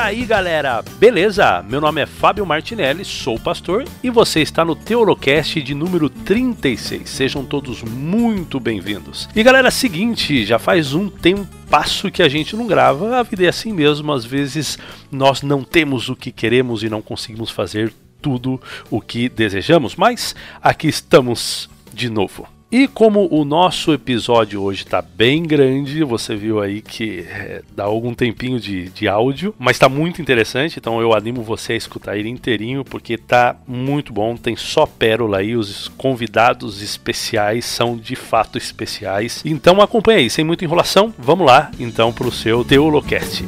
aí, galera? Beleza? Meu nome é Fábio Martinelli, sou pastor e você está no Teolocast de número 36. Sejam todos muito bem-vindos. E galera, seguinte, já faz um tempo passo que a gente não grava, a vida é assim mesmo, às vezes nós não temos o que queremos e não conseguimos fazer tudo o que desejamos, mas aqui estamos de novo. E como o nosso episódio hoje está bem grande, você viu aí que é, dá algum tempinho de, de áudio, mas está muito interessante, então eu animo você a escutar ele inteirinho, porque tá muito bom, tem só pérola aí, os convidados especiais são de fato especiais. Então acompanha aí, sem muita enrolação, vamos lá então para o seu Teolocast.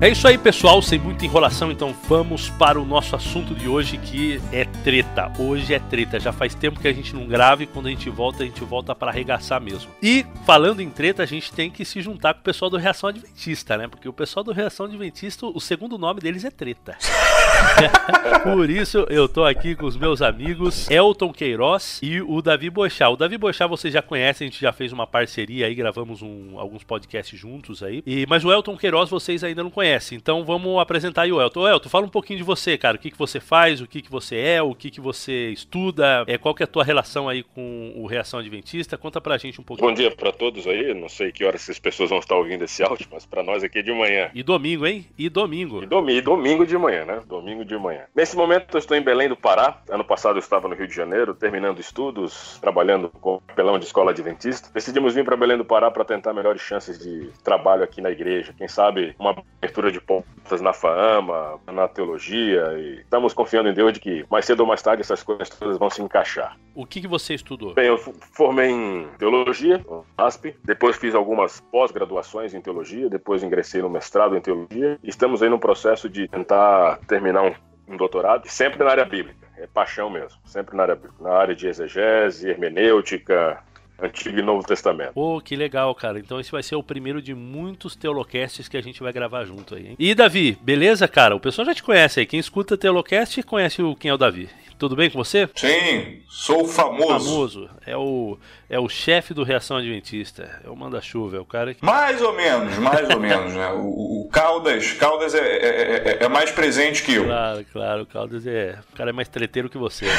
É isso aí, pessoal. Sem muita enrolação, então vamos para o nosso assunto de hoje que é treta. Hoje é treta. Já faz tempo que a gente não grava e quando a gente volta, a gente volta para arregaçar mesmo. E falando em treta, a gente tem que se juntar com o pessoal do Reação Adventista, né? Porque o pessoal do Reação Adventista, o segundo nome deles é treta. Por isso eu tô aqui com os meus amigos Elton Queiroz e o Davi Boixá. O Davi Boixá vocês já conhecem, a gente já fez uma parceria aí, gravamos um, alguns podcasts juntos aí. E, mas o Elton Queiroz vocês ainda não conhecem conhece. Então vamos apresentar aí o Elton. O Elton, fala um pouquinho de você, cara. O que, que você faz, o que, que você é, o que, que você estuda, é, qual que é a tua relação aí com o Reação Adventista. Conta pra gente um pouquinho. Bom dia para todos aí. Não sei que horas essas pessoas vão estar ouvindo esse áudio, mas para nós aqui é de manhã. E domingo, hein? E domingo. E domingo, domingo de manhã, né? Domingo de manhã. Nesse momento eu estou em Belém do Pará. Ano passado eu estava no Rio de Janeiro, terminando estudos, trabalhando com pelão de escola adventista. Decidimos vir para Belém do Pará para tentar melhores chances de trabalho aqui na igreja. Quem sabe uma abertura de portas na fama, na teologia, e estamos confiando em Deus de que mais cedo ou mais tarde essas coisas todas vão se encaixar. O que, que você estudou? Bem, eu formei em teologia, ASP, depois fiz algumas pós-graduações em teologia, depois ingressei no mestrado em teologia, e estamos aí no processo de tentar terminar um, um doutorado, sempre na área bíblica. É paixão mesmo, sempre na área bíblica, na área de exegese, hermenêutica, Antigo e Novo Testamento. Pô, que legal, cara. Então esse vai ser o primeiro de muitos Teolocasts que a gente vai gravar junto aí. Hein? E Davi, beleza, cara? O pessoal já te conhece aí. Quem escuta Teolocast conhece o quem é o Davi. Tudo bem com você? Sim, sou famoso. Famoso. É o, é o chefe do Reação Adventista. É o manda-chuva, é o cara que. Mais ou menos, mais ou menos, né? O, o Caldas, Caldas é, é, é, é, mais presente que eu. Claro, claro. O Caldas é. O cara é mais treteiro que você. Né?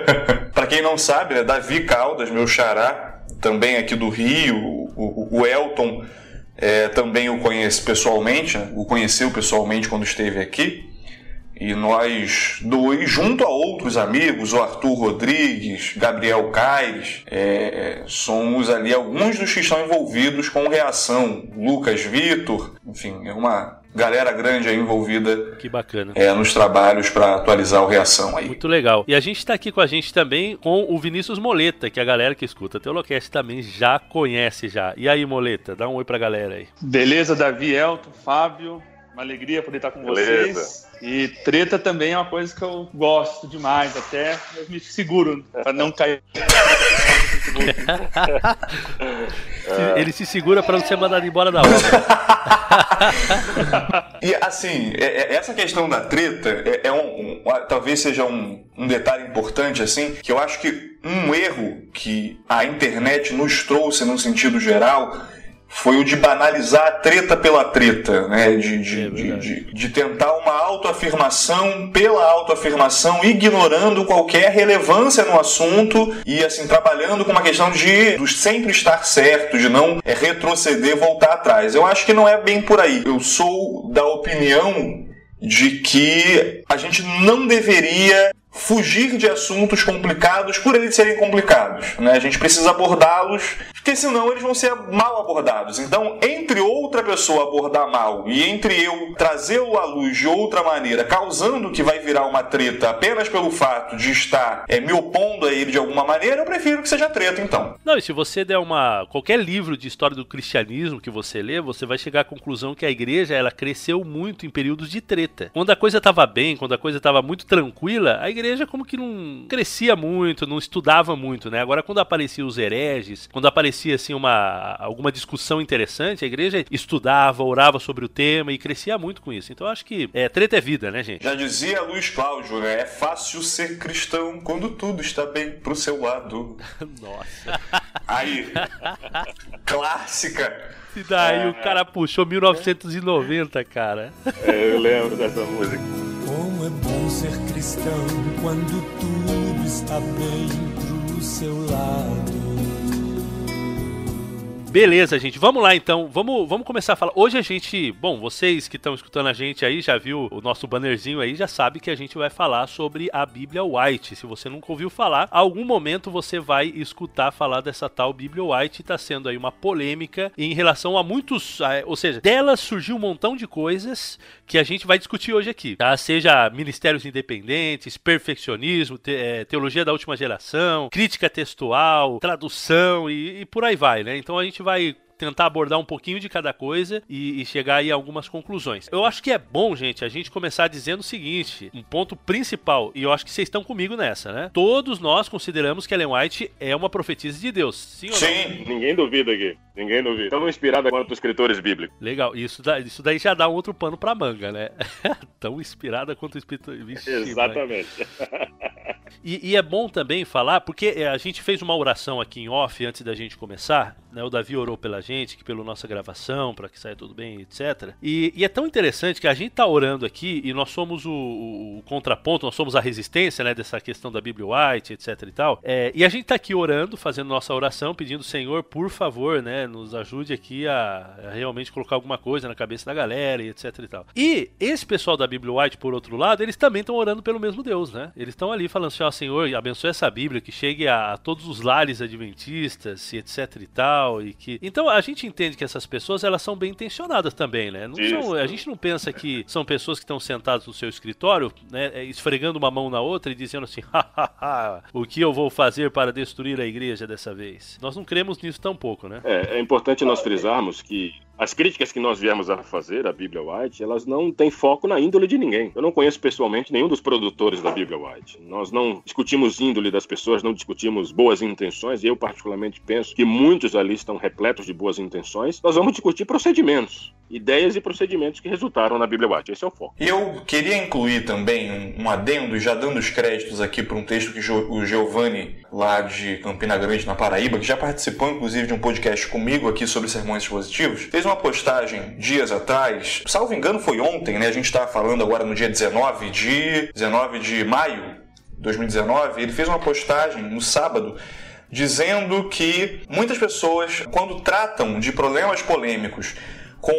pra quem não sabe, né? Davi Caldas, meu xará, também aqui do Rio, o, o Elton é, também o conhece pessoalmente, né? o conheceu pessoalmente quando esteve aqui. E nós dois, junto a outros amigos, o Arthur Rodrigues, Gabriel Caires, é, somos ali alguns dos que estão envolvidos com reação. Lucas Vitor, enfim, é uma galera grande aí envolvida. Que bacana. É, nos trabalhos para atualizar o Reação aí. Muito legal. E a gente está aqui com a gente também com o Vinícius Moleta, que a galera que escuta Teolocast também já conhece já. E aí, Moleta, dá um oi pra galera aí. Beleza, Davi, Elton, Fábio. Uma alegria poder estar com Beleza. vocês. E treta também é uma coisa que eu gosto demais, até eu me seguro para não cair. Ele se segura para não ser mandado embora da obra. e assim, é, é, essa questão da treta é, é um, um, talvez seja um, um detalhe importante assim, que eu acho que um erro que a internet nos trouxe no sentido geral foi o de banalizar a treta pela treta, né? de, de, é de, de, de, tentar uma autoafirmação pela autoafirmação, ignorando qualquer relevância no assunto e assim trabalhando com uma questão de, de sempre estar certo, de não é, retroceder, voltar atrás. Eu acho que não é bem por aí. Eu sou da opinião de que a gente não deveria fugir de assuntos complicados por eles serem complicados. Né? A gente precisa abordá-los, porque senão eles vão ser mal abordados. Então, entre outra pessoa abordar mal e entre eu trazê-lo à luz de outra maneira, causando que vai virar uma treta apenas pelo fato de estar é, me opondo a ele de alguma maneira, eu prefiro que seja treta, então. Não, e se você der uma. qualquer livro de história do cristianismo que você lê, você vai chegar à conclusão que a igreja ela cresceu muito em períodos de treta. Quando a coisa estava bem, quando a coisa estava muito tranquila, a igreja igreja como que não crescia muito, não estudava muito, né? Agora quando apareciam os hereges, quando aparecia assim uma alguma discussão interessante, a igreja estudava, orava sobre o tema e crescia muito com isso. Então eu acho que é, treta é vida, né, gente? Já dizia Luiz Cláudio, né? É fácil ser cristão quando tudo está bem pro seu lado. Nossa. Aí, clássica. E daí é, o cara puxou 1990, cara. É, eu lembro dessa música. É bom ser cristão quando tudo está bem pro seu lado. Beleza, gente. Vamos lá então. Vamos, vamos começar a falar. Hoje a gente, bom, vocês que estão escutando a gente aí, já viu o nosso bannerzinho aí, já sabe que a gente vai falar sobre a Bíblia White. Se você nunca ouviu falar, algum momento você vai escutar falar dessa tal Bíblia White. Está sendo aí uma polêmica em relação a muitos, ou seja, dela surgiu um montão de coisas que a gente vai discutir hoje aqui, tá? Seja ministérios independentes, perfeccionismo, é, teologia da última geração, crítica textual, tradução e, e por aí vai, né? Então a gente vai tentar abordar um pouquinho de cada coisa e, e, chegar aí a algumas conclusões. Eu acho que é bom, gente, a gente começar dizendo o seguinte: um ponto principal, e eu acho que vocês estão comigo nessa, né? Todos nós consideramos que Ellen White é uma profetisa de Deus. Sim, ou Sim. Ninguém duvida aqui. Ninguém duvida. Estamos inspirados quanto escritores bíblicos. Legal. Isso, isso daí já dá um outro pano pra manga, né? Tão inspirada quanto escritores. Exatamente. E, e, é bom também falar, porque é, a gente fez uma oração aqui em off antes da gente começar, né? O Davi orou pela gente, que pela nossa gravação, para que saia tudo bem, etc. E, e, é tão interessante que a gente tá orando aqui e nós somos o, o, o, contraponto, nós somos a resistência, né? Dessa questão da Bíblia White, etc e tal. É, e a gente tá aqui orando, fazendo nossa oração, pedindo, Senhor, por favor, né? Nos ajude aqui a, a realmente colocar alguma coisa na cabeça da galera e etc e tal. E esse pessoal da Bíblia White, por outro lado, eles também estão orando pelo mesmo Deus, né? Eles estão ali falando assim, ó, Senhor, abençoe essa Bíblia, que chegue a, a todos os lares adventistas e etc e tal, e que... Então, a gente entende que essas pessoas, elas são bem intencionadas também, né? Não são, a gente não pensa que são pessoas que estão sentadas no seu escritório, né, é, esfregando uma mão na outra e dizendo assim, hahaha, o que eu vou fazer para destruir a igreja dessa vez? Nós não cremos nisso tão pouco, né? É, é importante nós frisarmos que as críticas que nós viemos a fazer à Bíblia White, elas não têm foco na índole de ninguém. Eu não conheço pessoalmente nenhum dos produtores da Bíblia White. Nós não discutimos índole das pessoas, não discutimos boas intenções, e eu particularmente penso que muitos ali estão repletos de boas intenções. Nós vamos discutir procedimentos ideias e procedimentos que resultaram na Bíblia White. Esse é o foco. Eu queria incluir também um, adendo, já dando os créditos aqui para um texto que o Giovanni, lá de Campina Grande, na Paraíba, que já participou inclusive de um podcast comigo aqui sobre sermões expositivos, fez uma postagem dias atrás, salvo engano foi ontem, né? A gente está falando agora no dia 19 de, 19 de maio de 2019, ele fez uma postagem no sábado dizendo que muitas pessoas, quando tratam de problemas polêmicos com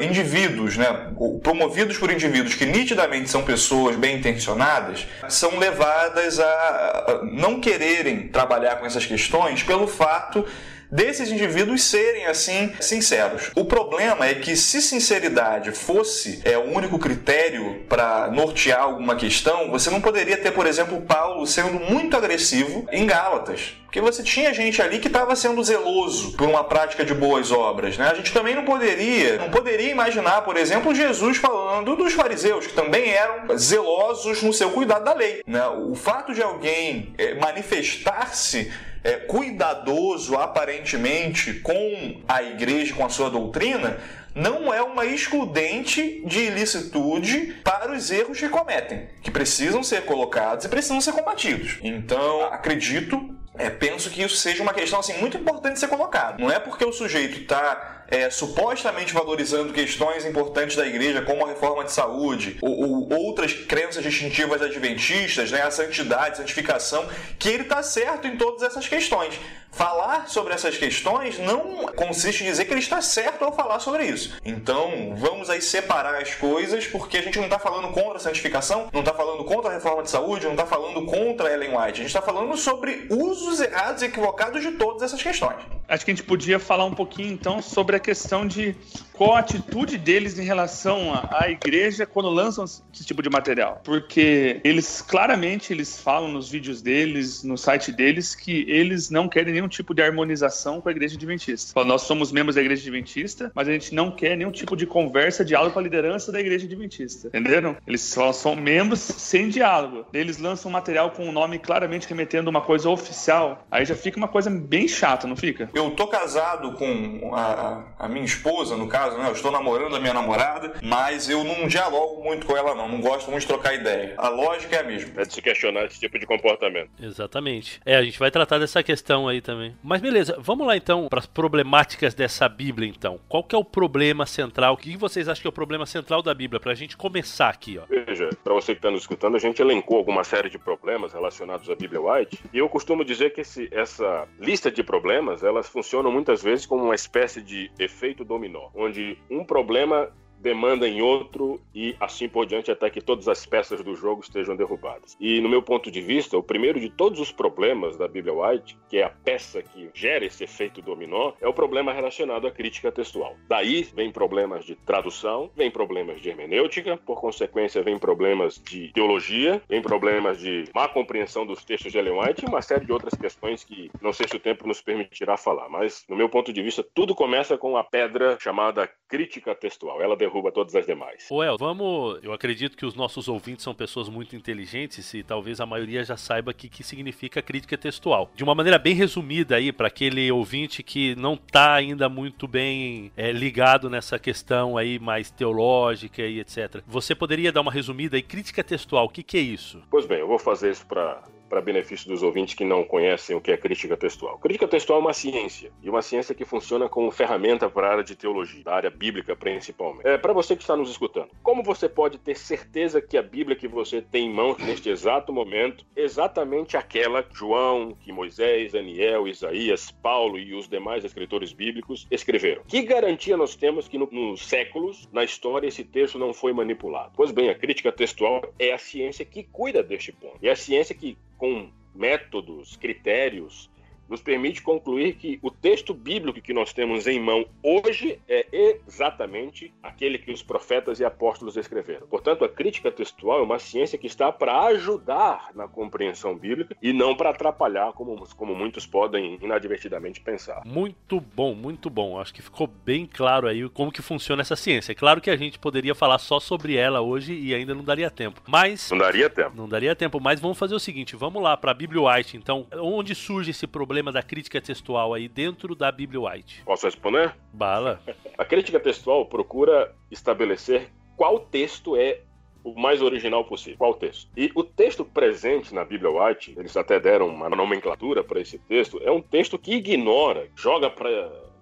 indivíduos, né, promovidos por indivíduos que nitidamente são pessoas bem intencionadas, são levadas a não quererem trabalhar com essas questões pelo fato desses indivíduos serem assim sinceros. O problema é que se sinceridade fosse é, o único critério para nortear alguma questão, você não poderia ter, por exemplo, Paulo sendo muito agressivo em Gálatas. Porque você tinha gente ali que estava sendo zeloso por uma prática de boas obras. Né? A gente também não poderia, não poderia imaginar, por exemplo, Jesus falando dos fariseus, que também eram zelosos no seu cuidado da lei. Né? O fato de alguém é, manifestar-se é, cuidadoso aparentemente com a igreja, com a sua doutrina, não é uma excludente de ilicitude para os erros que cometem, que precisam ser colocados e precisam ser combatidos. Então, acredito, é, penso que isso seja uma questão assim muito importante de ser colocado. Não é porque o sujeito está é, supostamente valorizando questões importantes da igreja, como a reforma de saúde, ou, ou outras crenças distintivas adventistas, né, a santidade, santificação, que ele está certo em todas essas questões. Falar sobre essas questões não consiste em dizer que ele está certo ao falar sobre isso. Então, vamos aí separar as coisas, porque a gente não está falando contra a santificação, não está falando contra a reforma de saúde, não está falando contra a Ellen White. A gente está falando sobre usos errados e equivocados de todas essas questões. Acho que a gente podia falar um pouquinho então sobre a questão de qual a atitude deles em relação à, igreja quando lançam esse tipo de material. Porque eles claramente eles falam nos vídeos deles, no site deles, que eles não querem nenhum tipo de harmonização com a igreja adventista. Falam, nós somos membros da igreja adventista, mas a gente não quer nenhum tipo de conversa, diálogo com a liderança da igreja adventista. Entenderam? Eles falam, são membros sem diálogo. Eles lançam material com o um nome claramente remetendo uma coisa oficial. Aí já fica uma coisa bem chata, não fica? Eu tô casado com a, a minha esposa, no caso, né? Eu estou namorando a minha namorada, mas eu não dialogo muito com ela, não. Não gosto muito de trocar ideia. A lógica é a mesma. É de se questionar esse tipo de comportamento. Exatamente. É, a gente vai tratar dessa questão aí também. Mas beleza, vamos lá então para as problemáticas dessa Bíblia, então. Qual que é o problema central? O que vocês acham que é o problema central da Bíblia? Para a gente começar aqui, ó. Veja, para você que está nos escutando, a gente elencou alguma série de problemas relacionados à Bíblia White. E eu costumo dizer que esse, essa lista de problemas, elas funcionam muitas vezes como uma espécie de efeito dominó, onde um problema demanda em outro e assim por diante até que todas as peças do jogo estejam derrubadas. E no meu ponto de vista, o primeiro de todos os problemas da Bíblia White, que é a peça que gera esse efeito dominó, é o problema relacionado à crítica textual. Daí vem problemas de tradução, vem problemas de hermenêutica, por consequência vem problemas de teologia, vem problemas de má compreensão dos textos de Ellen White e uma série de outras questões que não sei se o tempo nos permitirá falar, mas no meu ponto de vista tudo começa com a pedra chamada crítica textual. Ela derruba todas as demais. Ô El, vamos. Eu acredito que os nossos ouvintes são pessoas muito inteligentes e talvez a maioria já saiba o que, que significa crítica textual. De uma maneira bem resumida aí, para aquele ouvinte que não está ainda muito bem é, ligado nessa questão aí mais teológica e etc. Você poderia dar uma resumida aí? Crítica textual, o que, que é isso? Pois bem, eu vou fazer isso para para benefício dos ouvintes que não conhecem o que é crítica textual. Crítica textual é uma ciência, e uma ciência que funciona como ferramenta para a área de teologia, da área bíblica principalmente. É, para você que está nos escutando, como você pode ter certeza que a Bíblia que você tem em mãos neste exato momento, exatamente aquela João, que Moisés, Daniel, Isaías, Paulo e os demais escritores bíblicos escreveram? Que garantia nós temos que no, nos séculos, na história, esse texto não foi manipulado? Pois bem, a crítica textual é a ciência que cuida deste ponto. É a ciência que com métodos, critérios nos permite concluir que o texto bíblico que nós temos em mão hoje é exatamente aquele que os profetas e apóstolos escreveram. Portanto, a crítica textual é uma ciência que está para ajudar na compreensão bíblica e não para atrapalhar, como, como muitos podem inadvertidamente pensar. Muito bom, muito bom. Acho que ficou bem claro aí como que funciona essa ciência. É claro que a gente poderia falar só sobre ela hoje e ainda não daria tempo. Mas não daria tempo. Não daria tempo, mas vamos fazer o seguinte, vamos lá para a Bíblia White, então, onde surge esse problema problema da crítica textual aí dentro da Bíblia White? Posso responder? Bala. A crítica textual procura estabelecer qual texto é o mais original possível. Qual texto? E o texto presente na Bíblia White, eles até deram uma nomenclatura para esse texto, é um texto que ignora, joga para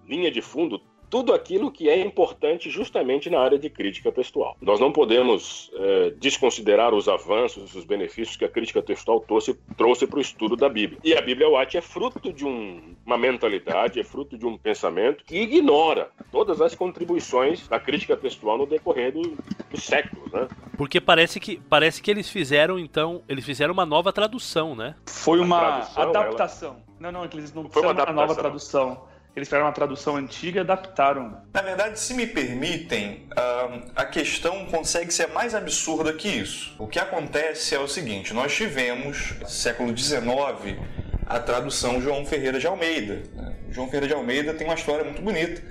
linha de fundo tudo aquilo que é importante justamente na área de crítica textual. Nós não podemos é, desconsiderar os avanços, os benefícios que a crítica textual trouxe, trouxe para o estudo da Bíblia. E a Bíblia Watt é fruto de um, uma mentalidade, é fruto de um pensamento que ignora todas as contribuições da crítica textual no decorrer do, dos séculos, né? Porque parece que, parece que eles fizeram, então, eles fizeram uma nova tradução, né? Foi uma tradução, adaptação. Ela... Não, não, eles não foi uma, uma nova tradução eles fizeram uma tradução antiga e adaptaram. Na verdade, se me permitem, a questão consegue ser mais absurda que isso. O que acontece é o seguinte: nós tivemos, século XIX, a tradução João Ferreira de Almeida. João Ferreira de Almeida tem uma história muito bonita.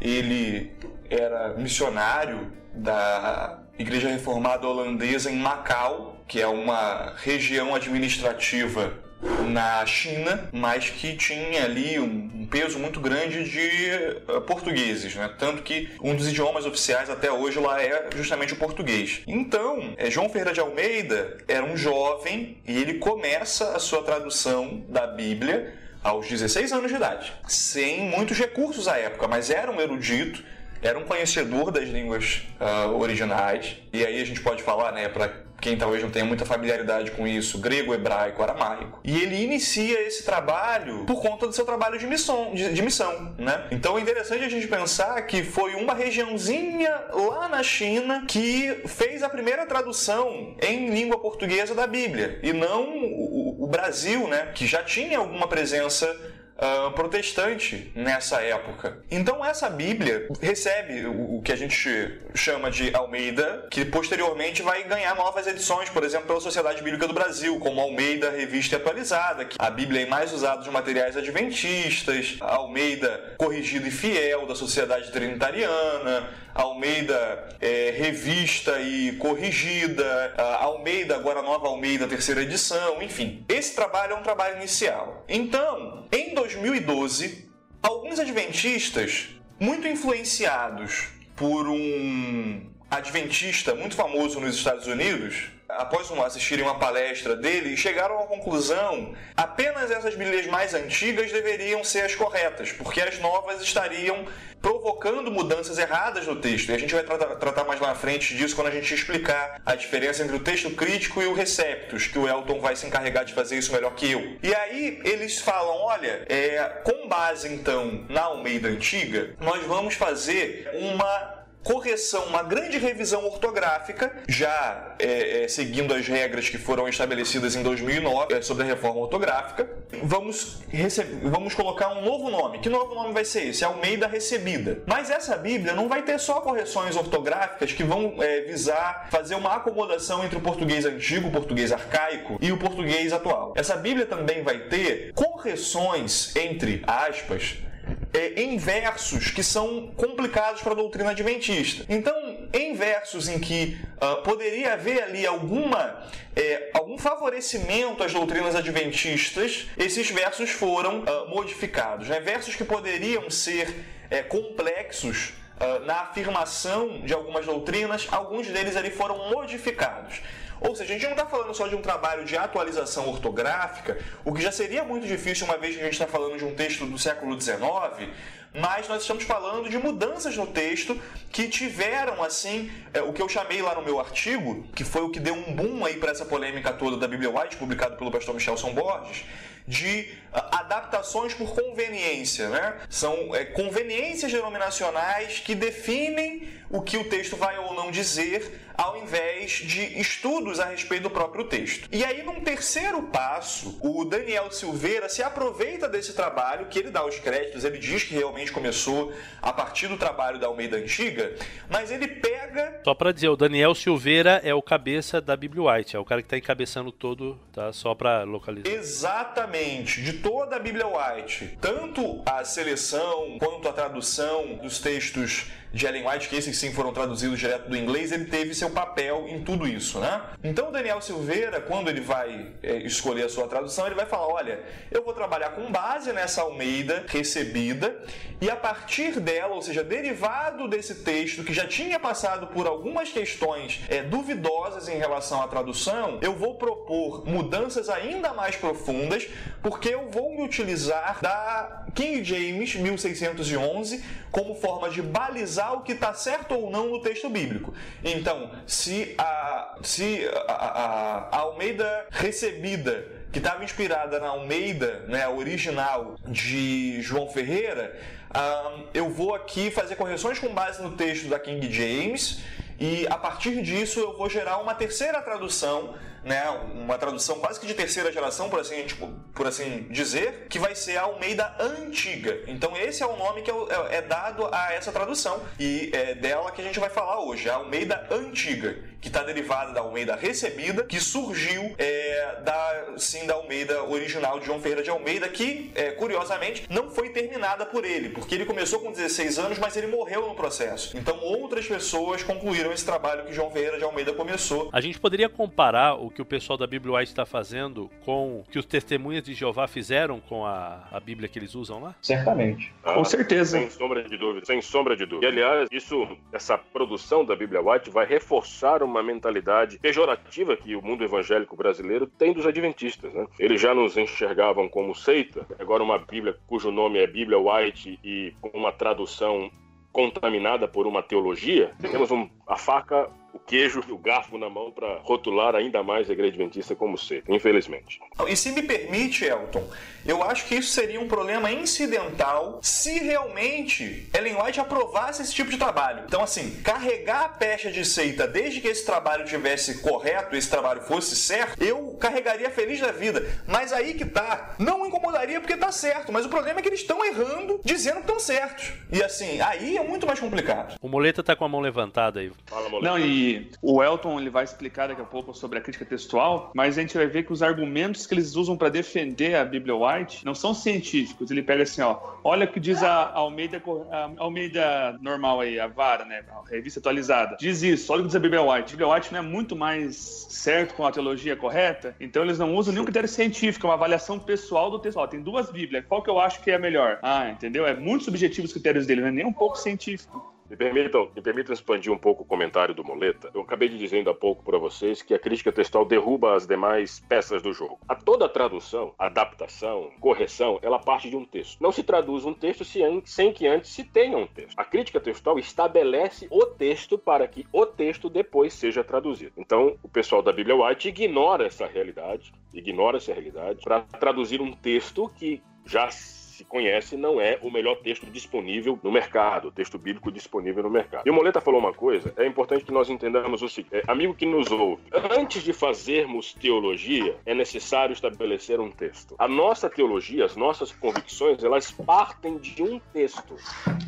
Ele era missionário da Igreja Reformada Holandesa em Macau, que é uma região administrativa na China, mas que tinha ali um peso muito grande de uh, portugueses, né? Tanto que um dos idiomas oficiais até hoje lá é justamente o português. Então, é, João Ferreira de Almeida era um jovem e ele começa a sua tradução da Bíblia aos 16 anos de idade, sem muitos recursos à época, mas era um erudito era um conhecedor das línguas uh, originais, e aí a gente pode falar, né, para quem talvez não tenha muita familiaridade com isso, grego, hebraico, aramaico. E ele inicia esse trabalho por conta do seu trabalho de missão, de, de missão, né? Então é interessante a gente pensar que foi uma regiãozinha lá na China que fez a primeira tradução em língua portuguesa da Bíblia, e não o, o Brasil, né, que já tinha alguma presença uh, protestante nessa época. Então essa Bíblia recebe o, que a gente chama de Almeida, que posteriormente vai ganhar novas edições, por exemplo, pela Sociedade Bíblica do Brasil, como Almeida Revista Atualizada, que a Bíblia é mais usada dos materiais adventistas, Almeida Corrigido e Fiel da Sociedade Trinitariana, Almeida é, Revista e Corrigida, Almeida, agora nova Almeida, terceira edição, enfim. Esse trabalho é um trabalho inicial. Então, em 2012, alguns adventistas, muito influenciados por um adventista muito famoso nos Estados Unidos, após assistirem uma palestra dele, chegaram à conclusão apenas essas Bíblias mais antigas deveriam ser as corretas, porque as novas estariam provocando mudanças erradas no texto. E a gente vai tratar, tratar mais lá na frente disso quando a gente explicar a diferença entre o texto crítico e o receptus, que o Elton vai se encarregar de fazer isso melhor que eu. E aí eles falam: olha, é, com base então na Almeida Antiga, nós vamos fazer uma correção, uma grande revisão ortográfica, já é, é, seguindo as regras que foram estabelecidas em 2009 é, sobre a reforma ortográfica. Vamos, vamos colocar um novo nome. Que novo nome vai ser esse? Almeida Recebida. Mas essa Bíblia não vai ter só correções ortográficas que vão é, visar fazer uma acomodação entre o português antigo, o português arcaico e o português atual. Essa Bíblia também vai ter correções entre aspas é, em versos que são complicados para a doutrina adventista. Então, em versos em que uh, poderia haver ali alguma, é, algum favorecimento às doutrinas adventistas, esses versos foram uh, modificados. Né? Versos que poderiam ser é, complexos uh, na afirmação de algumas doutrinas, alguns deles ali foram modificados. Ou seja, a gente não está falando só de um trabalho de atualização ortográfica, o que já seria muito difícil uma vez que a gente está falando de um texto do século XIX, mas nós estamos falando de mudanças no texto que tiveram, assim, é, o que eu chamei lá no meu artigo, que foi o que deu um boom aí para essa polêmica toda da Bíblia White, publicado pelo pastor Michelson Borges, de ah, adaptações por conveniência, né? São é, conveniências denominacionais que definem o que o texto vai ou não dizer, ao invés de estudos a respeito do próprio texto. E aí, num terceiro passo, o Daniel Silveira se aproveita desse trabalho, que ele dá os créditos, ele diz que realmente começou a partir do trabalho da Almeida Antiga, mas ele pega. Só para dizer, o Daniel Silveira é o cabeça da Bíblia White, é o cara que está encabeçando todo, tá? Só para localizar. Exatamente, de toda a Bíblia White, tanto a seleção quanto a tradução dos textos de Ellen White, que esses sim foram traduzidos direto do inglês, ele teve seu papel em tudo isso, né? Então, Daniel Silveira, quando ele vai é, escolher a sua tradução, ele vai falar: olha, eu vou trabalhar com base nessa Almeida recebida, e a partir dela, ou seja, derivado desse texto que já tinha passado por algumas questões é, duvidosas em relação à tradução, eu vou propor mudanças ainda mais profundas, porque eu vou me utilizar da King James 1611 como forma de balizar o que está certo ou não no texto bíblico. Então, se a, se a, a, a Almeida recebida que estava inspirada na Almeida, né, original de João Ferreira, um, eu vou aqui fazer correções com base no texto da King James e a partir disso eu vou gerar uma terceira tradução né, uma tradução quase que de terceira geração, por assim, tipo, por assim dizer, que vai ser a Almeida Antiga. Então esse é o nome que é, é, é dado a essa tradução e é dela que a gente vai falar hoje, a Almeida Antiga, que está derivada da Almeida Recebida, que surgiu é, da, sim, da Almeida original de João Ferreira de Almeida, que, é, curiosamente, não foi terminada por ele, porque ele começou com 16 anos, mas ele morreu no processo. Então outras pessoas concluíram esse trabalho que João Ferreira de Almeida começou. A gente poderia comparar o que o pessoal da Bíblia White está fazendo com o que os testemunhas de Jeová fizeram com a, a Bíblia que eles usam lá? Certamente. Ah, com certeza. Sem sombra de dúvida. Sem sombra de dúvida. E aliás, isso, essa produção da Bíblia White vai reforçar uma mentalidade pejorativa que o mundo evangélico brasileiro tem dos adventistas. Né? Eles já nos enxergavam como seita. Agora uma Bíblia cujo nome é Bíblia White e com uma tradução contaminada por uma teologia, temos um, a faca o queijo e o garfo na mão para rotular ainda mais a igreja adventista como seita, infelizmente. E se me permite, Elton, eu acho que isso seria um problema incidental se realmente Ellen White aprovasse esse tipo de trabalho. Então, assim, carregar a pecha de seita desde que esse trabalho tivesse correto, esse trabalho fosse certo, eu carregaria feliz da vida. Mas aí que tá, não incomodaria porque tá certo, mas o problema é que eles estão errando dizendo que estão certos. E assim, aí é muito mais complicado. O Moleta tá com a mão levantada aí. Fala, Moleta. Não, e o Elton ele vai explicar daqui a pouco sobre a crítica textual, mas a gente vai ver que os argumentos que eles usam para defender a Bíblia White não são científicos. Ele pega assim, ó, olha o que diz a Almeida, a Almeida normal aí, a vara, né, a revista atualizada. Diz isso, olha o que diz a Bíblia White. A Bíblia White não é muito mais certo com a teologia correta, então eles não usam nenhum critério científico, é uma avaliação pessoal do texto. Ó, tem duas Bíblias, qual que eu acho que é a melhor? Ah, entendeu? É muito subjetivo os critérios dele, não é nem um pouco científico. Me permitam, me permitam expandir um pouco o comentário do Moleta. Eu acabei de dizendo há pouco para vocês que a crítica textual derruba as demais peças do jogo. A toda tradução, adaptação, correção, ela parte de um texto. Não se traduz um texto sem que antes se tenha um texto. A crítica textual estabelece o texto para que o texto depois seja traduzido. Então, o pessoal da Bíblia White ignora essa realidade, ignora essa realidade para traduzir um texto que já se conhece, não é o melhor texto disponível no mercado, o texto bíblico disponível no mercado. E o Moleta falou uma coisa, é importante que nós entendamos o seguinte: é, amigo que nos ouve, antes de fazermos teologia, é necessário estabelecer um texto. A nossa teologia, as nossas convicções, elas partem de um texto.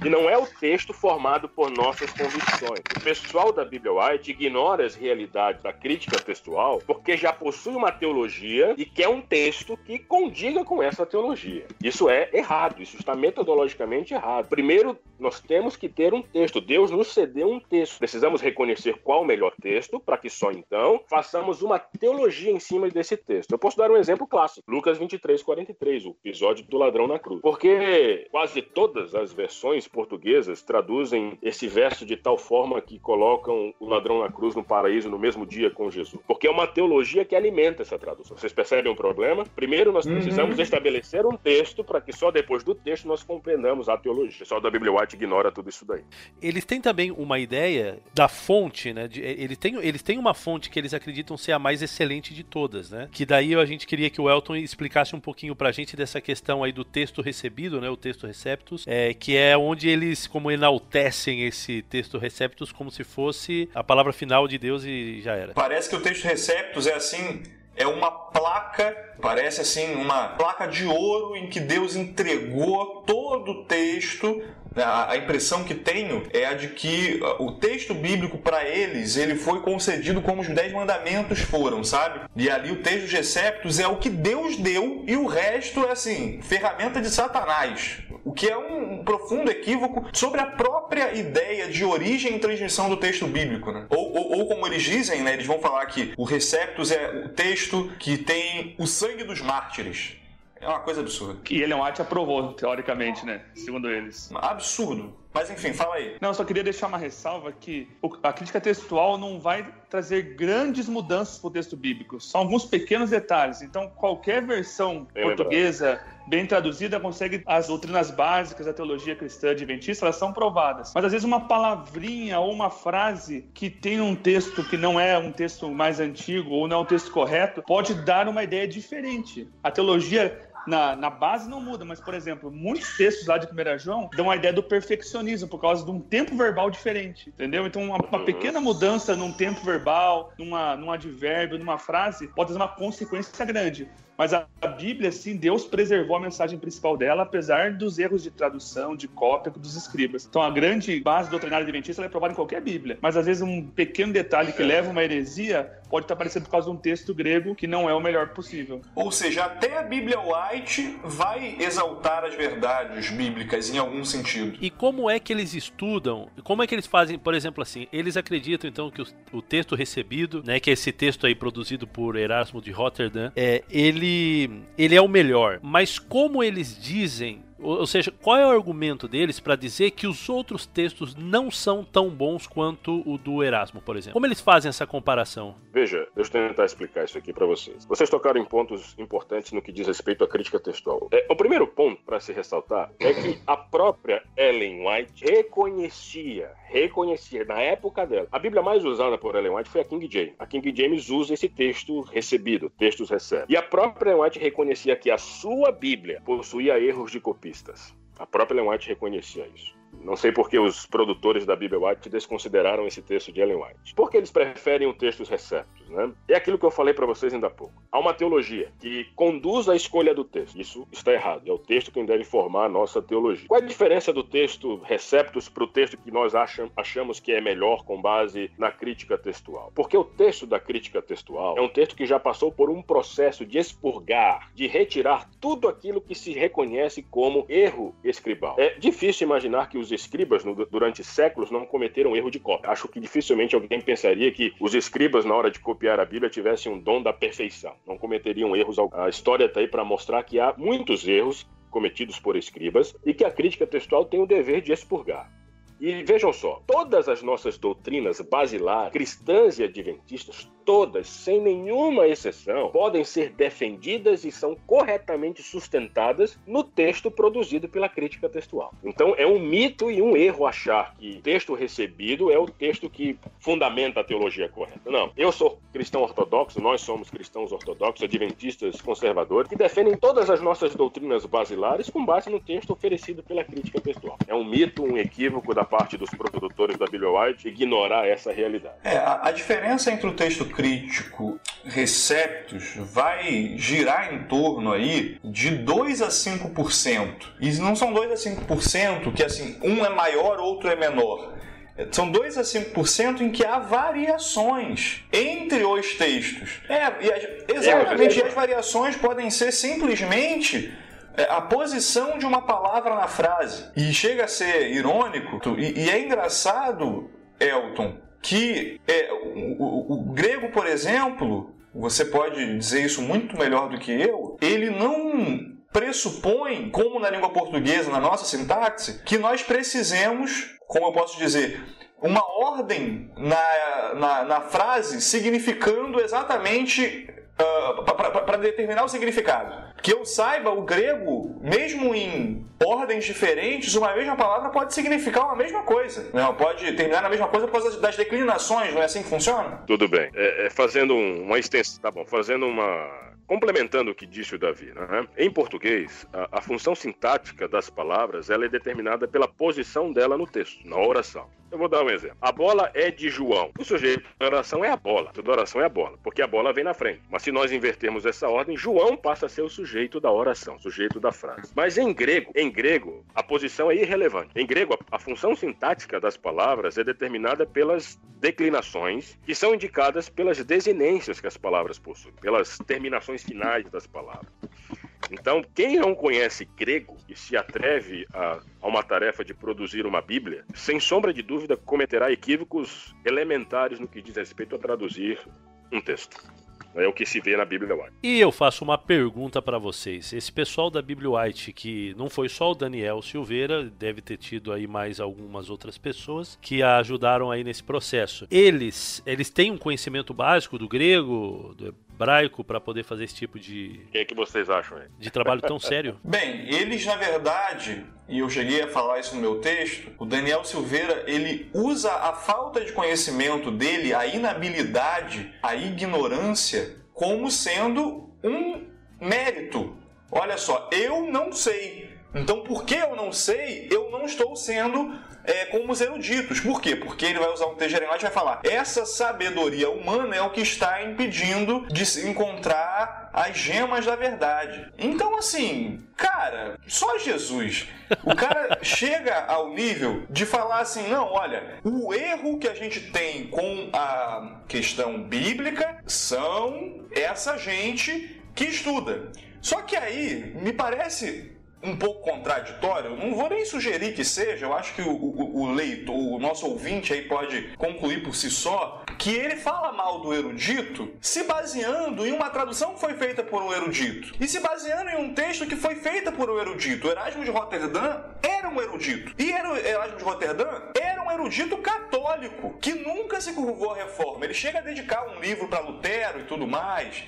E não é o texto formado por nossas convicções. O pessoal da Bíblia White ignora as realidades da crítica textual porque já possui uma teologia e quer um texto que condiga com essa teologia. Isso é errado, isso está metodologicamente errado. Primeiro, nós temos que ter um texto. Deus nos cedeu um texto. Precisamos reconhecer qual o melhor texto, para que só então façamos uma teologia em cima desse texto. Eu posso dar um exemplo clássico: Lucas 23, 43, o episódio do ladrão na cruz. Porque quase todas as versões portuguesas traduzem esse verso de tal forma que colocam o ladrão na cruz no paraíso no mesmo dia com Jesus. Porque é uma teologia que alimenta essa tradução. Vocês percebem o problema? Primeiro, nós precisamos uhum. estabelecer um texto para que só depois do texto nós compreendamos a teologia. Pessoal da Bíblia White ignora tudo isso daí. Eles têm também uma ideia da fonte, né? De, eles, têm, eles têm uma fonte que eles acreditam ser a mais excelente de todas, né? Que daí a gente queria que o Elton explicasse um pouquinho pra gente dessa questão aí do texto recebido, né? O texto receptus, é, que é onde eles como enaltecem esse texto receptus como se fosse a palavra final de Deus e já era. Parece que o texto receptus é assim é uma placa, parece assim, uma placa de ouro em que Deus entregou todo o texto a, impressão que tenho é a de que uh, o texto bíblico para eles ele foi concedido como os dez mandamentos foram, sabe? E ali o texto Receptos é o que Deus deu e o resto é assim, ferramenta de Satanás. O que é um, profundo equívoco sobre a própria ideia de origem e transmissão do texto bíblico, né? Ou, ou, ou como eles dizem, né? Eles vão falar que o Receptos é o texto que tem o sangue dos mártires. É uma coisa absurda. E Ellen White aprovou, teoricamente, né? Segundo eles. Absurdo. Mas enfim, fala aí. Não, eu só queria deixar uma ressalva que a crítica textual não vai trazer grandes mudanças para o texto bíblico. São alguns pequenos detalhes. Então, qualquer versão bem portuguesa lembrado. bem traduzida consegue as doutrinas básicas da teologia cristã adventista, elas são provadas. Mas às vezes uma palavrinha ou uma frase que tem um texto que não é um texto mais antigo ou não é um texto correto pode dar uma ideia diferente. A teologia na, na base não muda, mas, por exemplo, muitos textos lá de 1 João dão a ideia do perfeccionismo por causa de um tempo verbal diferente, entendeu? Então, uma, uma pequena mudança num tempo verbal, numa, num advérbio, numa frase, pode ter uma consequência grande. Mas a, Bíblia, sim, Deus preservou a mensagem principal dela, apesar dos erros de tradução, de cópia dos escribas. Então, a grande base doutrinária adventista é provada em qualquer Bíblia. Mas, às vezes, um pequeno detalhe que leva uma heresia pode estar aparecendo por causa de um texto grego que não é o melhor possível. Ou seja, até a Bíblia White vai exaltar as verdades bíblicas em algum sentido. E como é que eles estudam? Como é que eles fazem, por exemplo, assim? Eles acreditam, então, que o, o texto recebido, né, que é esse texto aí produzido por Erasmo de Rotterdam, é, ele ele, ele é o melhor. Mas como eles dizem Ou, seja, qual é o argumento deles para dizer que os outros textos não são tão bons quanto o do Erasmo, por exemplo? Como eles fazem essa comparação? Veja, deixa eu tentar explicar isso aqui para vocês. Vocês tocaram em pontos importantes no que diz respeito à crítica textual. É, o primeiro ponto para se ressaltar é que a própria Ellen White reconhecia, reconhecia na época dela. A Bíblia mais usada por Ellen White foi a King James. A King James usa esse texto recebido, textos recebe. E a própria Ellen White reconhecia que a sua Bíblia possuía erros de copistas. A própria Ellen White reconhecia isso. Não sei por que os produtores da Bíblia White desconsideraram esse texto de Ellen White. Porque eles preferem os textos receptos, né? É aquilo que eu falei para vocês ainda há pouco. Há uma teologia que conduz à escolha do texto. Isso está errado. É o texto quem deve formar a nossa teologia. Qual é a diferença do texto receptos para o texto que nós acham, achamos que é melhor com base na crítica textual? Porque o texto da crítica textual é um texto que já passou por um processo de expurgar, de retirar tudo aquilo que se reconhece como erro escribal. É difícil imaginar que os escribas, no, durante séculos, não cometeram erro de cópia. Acho que dificilmente alguém pensaria que os escribas, na hora de copiar a Bíblia, tivessem um dom da perfeição. Não cometeriam erros. A história está aí para mostrar que há muitos erros cometidos por escribas e que a crítica textual tem o dever de expurgar. E vejam só, todas as nossas doutrinas basilares, cristãs e adventistas, todas, sem nenhuma exceção, podem ser defendidas e são corretamente sustentadas no texto produzido pela crítica textual. Então é um mito e um erro achar que o texto recebido é o texto que fundamenta a teologia correta. Não, eu sou cristão ortodoxo, nós somos cristãos ortodoxos, adventistas conservadores, que defendem todas as nossas doutrinas basilares com base no texto oferecido pela crítica textual. É um mito, um equívoco da parte dos produtores da Bíblia White ignorar essa realidade. É, a, a diferença entre o texto crítico receptos vai girar em torno aí de 2 a 5%. E não são 2 a 5% que assim, um é maior, outro é menor. São 2 a 5% em que há variações entre os textos. É, e as, exatamente, e as variações podem ser simplesmente é, a posição de uma palavra na frase. E chega a ser irônico, e, e é engraçado, Elton, que é, o, o, o grego, por exemplo, você pode dizer isso muito melhor do que eu, ele não pressupõe, como na língua portuguesa, na nossa sintaxe, que nós precisemos, como eu posso dizer, uma ordem na, na, na frase significando exatamente Uh, para determinar o significado. Que eu saiba, o grego, mesmo em ordens diferentes, uma mesma palavra pode significar uma mesma coisa. Não, pode terminar na mesma coisa por causa das declinações, não é assim que funciona? Tudo bem. É, é fazendo uma extensão, tá bom, fazendo uma Complementando o que disse o Davi, né? em português, a, a, função sintática das palavras ela é determinada pela posição dela no texto, na oração. Eu vou dar um exemplo. A bola é de João. O sujeito da oração é a bola. Toda oração é a bola, porque a bola vem na frente. Mas se nós invertermos essa ordem, João passa a ser o sujeito da oração, sujeito da frase. Mas em grego, em grego, a posição é irrelevante. Em grego, a, a função sintática das palavras é determinada pelas declinações que são indicadas pelas desinências que as palavras possuem, pelas terminações finais das palavras. Então, quem não conhece grego e se atreve a, a, uma tarefa de produzir uma Bíblia, sem sombra de dúvida cometerá equívocos elementares no que diz respeito a traduzir um texto. É o que se vê na Bíblia White. E eu faço uma pergunta para vocês. Esse pessoal da Bíblia White, que não foi só o Daniel Silveira, deve ter tido aí mais algumas outras pessoas que ajudaram aí nesse processo. Eles, eles têm um conhecimento básico do grego, do hebraico para poder fazer esse tipo de. O que é que vocês acham aí? De trabalho tão sério? Bem, eles na verdade, e eu cheguei a falar isso no meu texto, o Daniel Silveira ele usa a falta de conhecimento dele, a inabilidade, a ignorância, como sendo um mérito. Olha só, eu não sei. Então, porque eu não sei, eu não estou sendo é, como os eruditos. Por quê? Porque ele vai usar um texto e vai falar: essa sabedoria humana é o que está impedindo de se encontrar as gemas da verdade. Então, assim, cara, só Jesus. O cara chega ao nível de falar assim: não, olha, o erro que a gente tem com a questão bíblica são essa gente que estuda. Só que aí me parece um pouco contraditório, não vou nem sugerir que seja, eu acho que o, o, o leitor, o nosso ouvinte aí pode concluir por si só, que ele fala mal do erudito se baseando em uma tradução que foi feita por um erudito e se baseando em um texto que foi feito por um erudito. Erasmo de Roterdã era um erudito. E Erasmo de Roterdã era um erudito católico que nunca se curvou à reforma. Ele chega a dedicar um livro para Lutero e tudo mais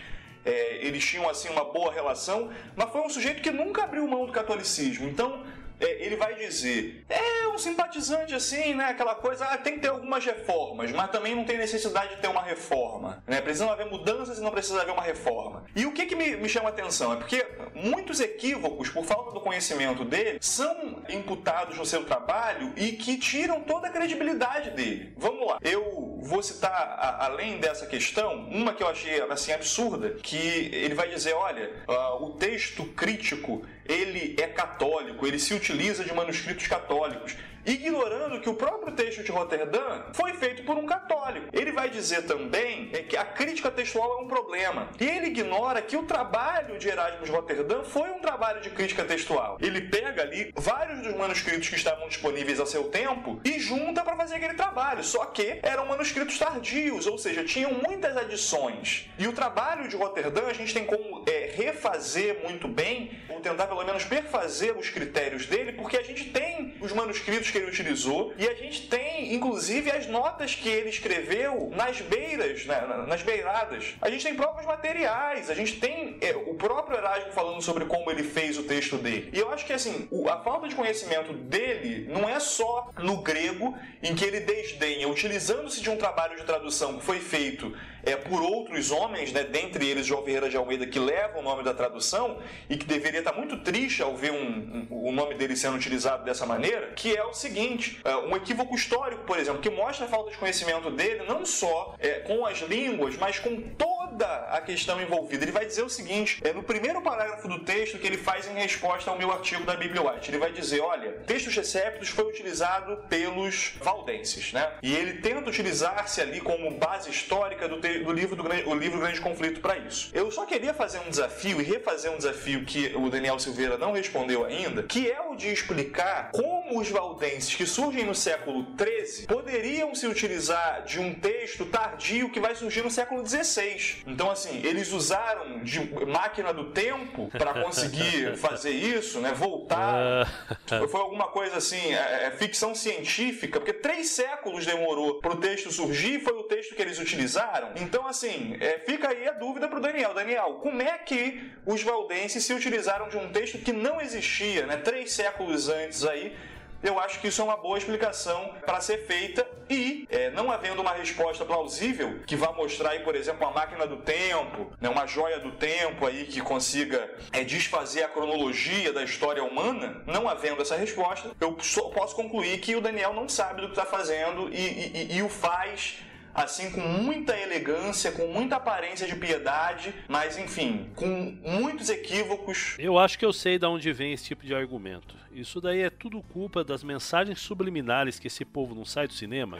é, eles tinham assim uma boa relação, mas foi um sujeito que nunca abriu mão do catolicismo. Então, ele vai dizer: é um simpatizante assim, né? Aquela coisa, ah, tem que ter algumas reformas, mas também não tem necessidade de ter uma reforma. Né? Precisa haver mudanças e não precisa haver uma reforma. E o que, que me, me chama a atenção é porque muitos equívocos, por falta do conhecimento dele, são imputados no seu trabalho e que tiram toda a credibilidade dele. Vamos lá, eu vou citar, a, além dessa questão, uma que eu achei assim absurda, que ele vai dizer: olha, uh, o texto crítico ele é católico, ele se utiliza de manuscritos católicos ignorando que o próprio texto de Roterdã foi feito por um católico. Ele vai dizer também é que a crítica textual é um problema. E ele ignora que o trabalho de Erasmo de Roterdã foi um trabalho de crítica textual. Ele pega ali vários dos manuscritos que estavam disponíveis a seu tempo e junta para fazer aquele trabalho. Só que eram manuscritos tardios, ou seja, tinham muitas adições. E o trabalho de Roterdã a gente tem como é, refazer muito bem, ou tentar pelo menos perfazer os critérios dele, porque a gente tem os manuscritos que ele utilizou e a gente tem, inclusive, as notas que ele escreveu nas beiras, né, nas beiradas. A gente tem provas materiais, a gente tem é, o próprio Erasmo falando sobre como ele fez o texto dele. E eu acho que, assim, a falta de conhecimento dele não é só no grego, em que ele desdenha, utilizando-se de um trabalho de tradução que foi feito é, por outros homens, né, dentre eles João Ferreira de Almeida, que leva o nome da tradução e que deveria estar muito triste ao ver um, um, o nome dele sendo utilizado dessa maneira, que é o seguinte, é, um equívoco histórico, por exemplo, que mostra a falta de conhecimento dele não só é, com as línguas, mas com toda a questão envolvida. Ele vai dizer o seguinte, é no primeiro parágrafo do texto que ele faz em resposta ao meu artigo da Bibliowite, ele vai dizer, olha, textos receptos foi utilizado pelos valdenses, né? E ele tenta utilizar-se ali como base histórica do texto do livro do o livro Grande Conflito para isso. Eu só queria fazer um desafio e refazer um desafio que o Daniel Silveira não respondeu ainda, que é o de explicar como os valdenses que surgem no século XIII poderiam se utilizar de um texto tardio que vai surgir no século XVI. Então, assim, eles usaram de máquina do tempo para conseguir fazer isso, né? Voltar. Ah. Foi alguma coisa assim, é, é ficção científica, porque três séculos demorou para o texto surgir, foi o texto que eles utilizaram. Então, assim, é, fica aí a dúvida para o Daniel. Daniel, como é que os valdenses se utilizaram de um texto que não existia, né? Três séculos antes aí, eu acho que isso é uma boa explicação para ser feita e, é, não havendo uma resposta plausível que vá mostrar aí, por exemplo, uma máquina do tempo, né, uma joia do tempo aí que consiga é, desfazer a cronologia da história humana, não havendo essa resposta, eu posso concluir que o Daniel não sabe do que está fazendo e, e, e o faz assim com muita elegância, com muita aparência de piedade, mas enfim, com muitos equívocos. Eu acho que eu sei de onde vem esse tipo de argumento. Isso daí é tudo culpa das mensagens subliminares que esse povo não sai do cinema.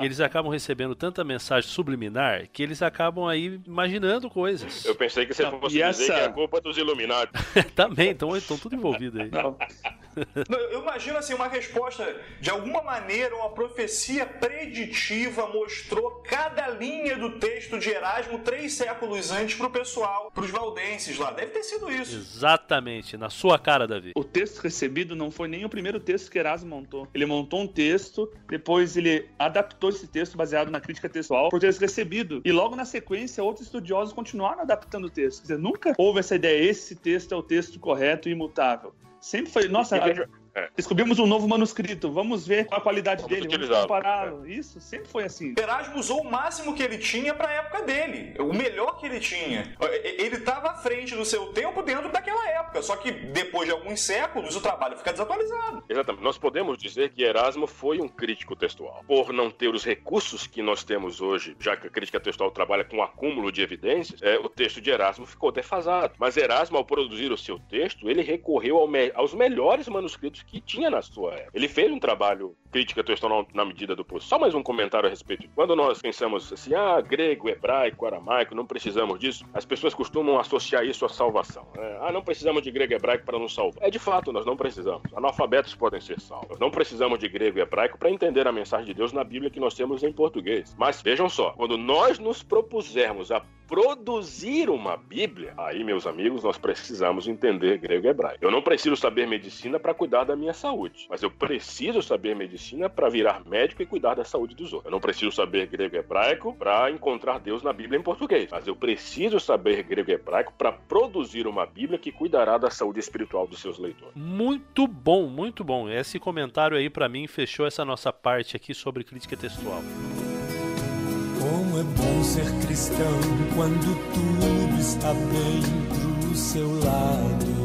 e eles acabam recebendo tanta mensagem subliminar que eles acabam aí imaginando coisas. Eu pensei que você fosse dizer essa... que é a culpa dos Illuminati. Também, então estão tudo envolvidos aí. Não. Eu imagino assim, uma resposta, de alguma maneira, uma profecia preditiva mostrou cada linha do texto de Erasmo três séculos antes pro pessoal, pros valdenses lá. Deve ter sido isso. Exatamente, na sua cara, Davi. O texto recebido não foi nem o primeiro texto que Erasmo montou. Ele montou um texto, depois ele adaptou esse texto baseado na crítica textual por ter recebido. E logo na sequência, outros estudiosos continuaram adaptando o texto. Quer dizer, nunca houve essa ideia, esse texto é o texto correto e imutável. Sempre foi, nossa, é. Descobrimos um novo manuscrito, vamos ver qual a qualidade vamos dele, vamos compará-lo. É. Isso sempre foi assim. Erasmo usou o máximo que ele tinha para a época dele, o melhor que ele tinha. Ele estava à frente do seu tempo dentro daquela época, só que depois de alguns séculos o trabalho fica desatualizado. Exatamente. Nós podemos dizer que Erasmo foi um crítico textual. Por não ter os recursos que nós temos hoje, já que a crítica textual trabalha com um acúmulo de evidências, é, o texto de Erasmo ficou defasado. Mas Erasmo, ao produzir o seu texto, ele recorreu ao me aos melhores manuscritos que tinha na sua época. Ele fez um trabalho crítica textual na medida do possível. Só mais um comentário a respeito. Quando nós pensamos assim, ah, grego, hebraico, aramaico, não precisamos disso, as pessoas costumam associar isso à salvação. Né? Ah, não precisamos de grego e hebraico para nos salvar. É de fato, nós não precisamos. Analfabetos podem ser salvos. Não precisamos de grego e hebraico para entender a mensagem de Deus na Bíblia que nós temos em português. Mas vejam só, quando nós nos propusermos a produzir uma Bíblia, aí, meus amigos, nós precisamos entender grego e hebraico. Eu não preciso saber medicina para cuidar da minha saúde, mas eu preciso saber medicina para virar médico e cuidar da saúde dos outros. Eu não preciso saber grego e hebraico para encontrar Deus na Bíblia em português, mas eu preciso saber grego e hebraico para produzir uma Bíblia que cuidará da saúde espiritual dos seus leitores. Muito bom, muito bom. Esse comentário aí para mim fechou essa nossa parte aqui sobre crítica textual. Como é bom ser cristão quando tudo está bem pro seu lado.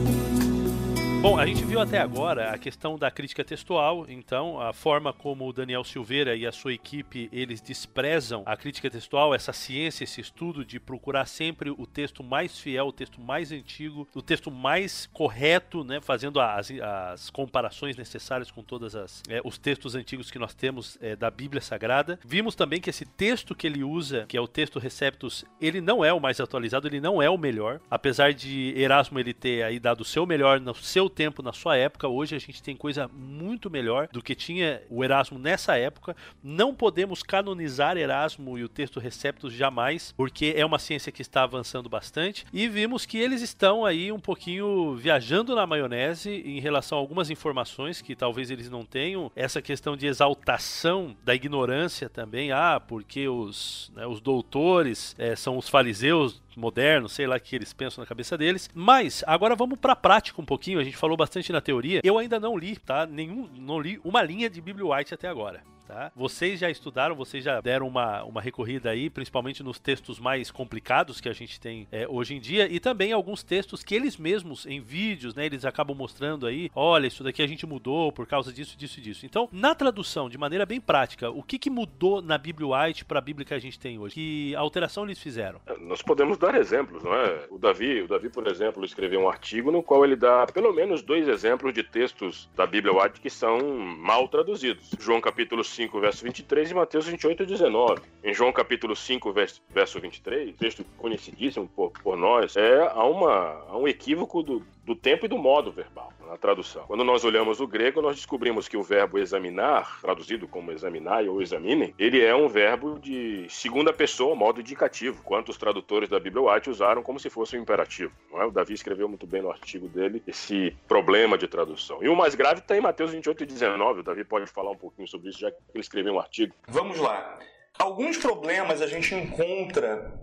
Bom, a gente viu até agora a questão da crítica textual, então a forma como o Daniel Silveira e a sua equipe eles desprezam a crítica textual, essa ciência, esse estudo de procurar sempre o texto mais fiel, o texto mais antigo, o texto mais correto, né, fazendo as, as comparações necessárias com todos é, os textos antigos que nós temos é, da Bíblia Sagrada. Vimos também que esse texto que ele usa, que é o texto Receptus, ele não é o mais atualizado, ele não é o melhor, apesar de Erasmo ele ter aí dado o seu melhor no seu tempo na sua época. Hoje a gente tem coisa muito melhor do que tinha o Erasmo nessa época. Não podemos canonizar Erasmo e o texto Receptus jamais, porque é uma ciência que está avançando bastante. E vimos que eles estão aí um pouquinho viajando na maionese em relação a algumas informações que talvez eles não tenham. Essa questão de exaltação da ignorância também. Ah, porque os, né, os doutores é, são os fariseus modernos, sei lá o que eles pensam na cabeça deles. Mas agora vamos para a prática um pouquinho. A gente falou bastante na teoria. Eu ainda não li, tá? Nenhum, não li uma linha de Biblio White até agora. Tá? Vocês já estudaram, vocês já deram uma, uma recorrida aí, principalmente nos textos mais complicados que a gente tem é, hoje em dia, e também alguns textos que eles mesmos, em vídeos, né, eles acabam mostrando aí, olha, isso daqui a gente mudou por causa disso, disso e disso. Então, na tradução, de maneira bem prática, o que, que mudou na Bíblia White para a Bíblia que a gente tem hoje? Que alteração eles fizeram? É, nós podemos dar exemplos, não é? O Davi, o Davi, por exemplo, escreveu um artigo no qual ele dá pelo menos dois exemplos de textos da Bíblia White que são mal traduzidos. João capítulo 5, verso 23 e Mateus 28, 19. Em João capítulo 5, verso 23, texto conhecidíssimo por, por nós, é, há, uma, há um equívoco do, do tempo e do modo verbal na tradução. Quando nós olhamos o grego, nós descobrimos que o verbo examinar, traduzido como examinai ou examinem, ele é um verbo de segunda pessoa, modo indicativo, quanto os tradutores da Bíblia White usaram como se fosse um imperativo. É? O Davi escreveu muito bem no artigo dele esse problema de tradução. E o mais grave está em Mateus 28 e 19. O Davi pode falar um pouquinho sobre isso, já que ele escreveu um artigo. Vamos lá. Alguns problemas a gente encontra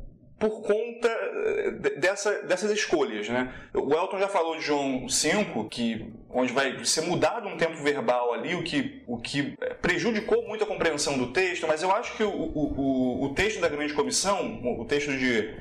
por conta eh, dessa, dessas escolhas, né? O Elton já falou de João 5, que, onde vai ser mudado um tempo verbal ali, o que, o que prejudicou muito a compreensão do texto, mas eu acho que o, o, o texto da grande comissão, o texto de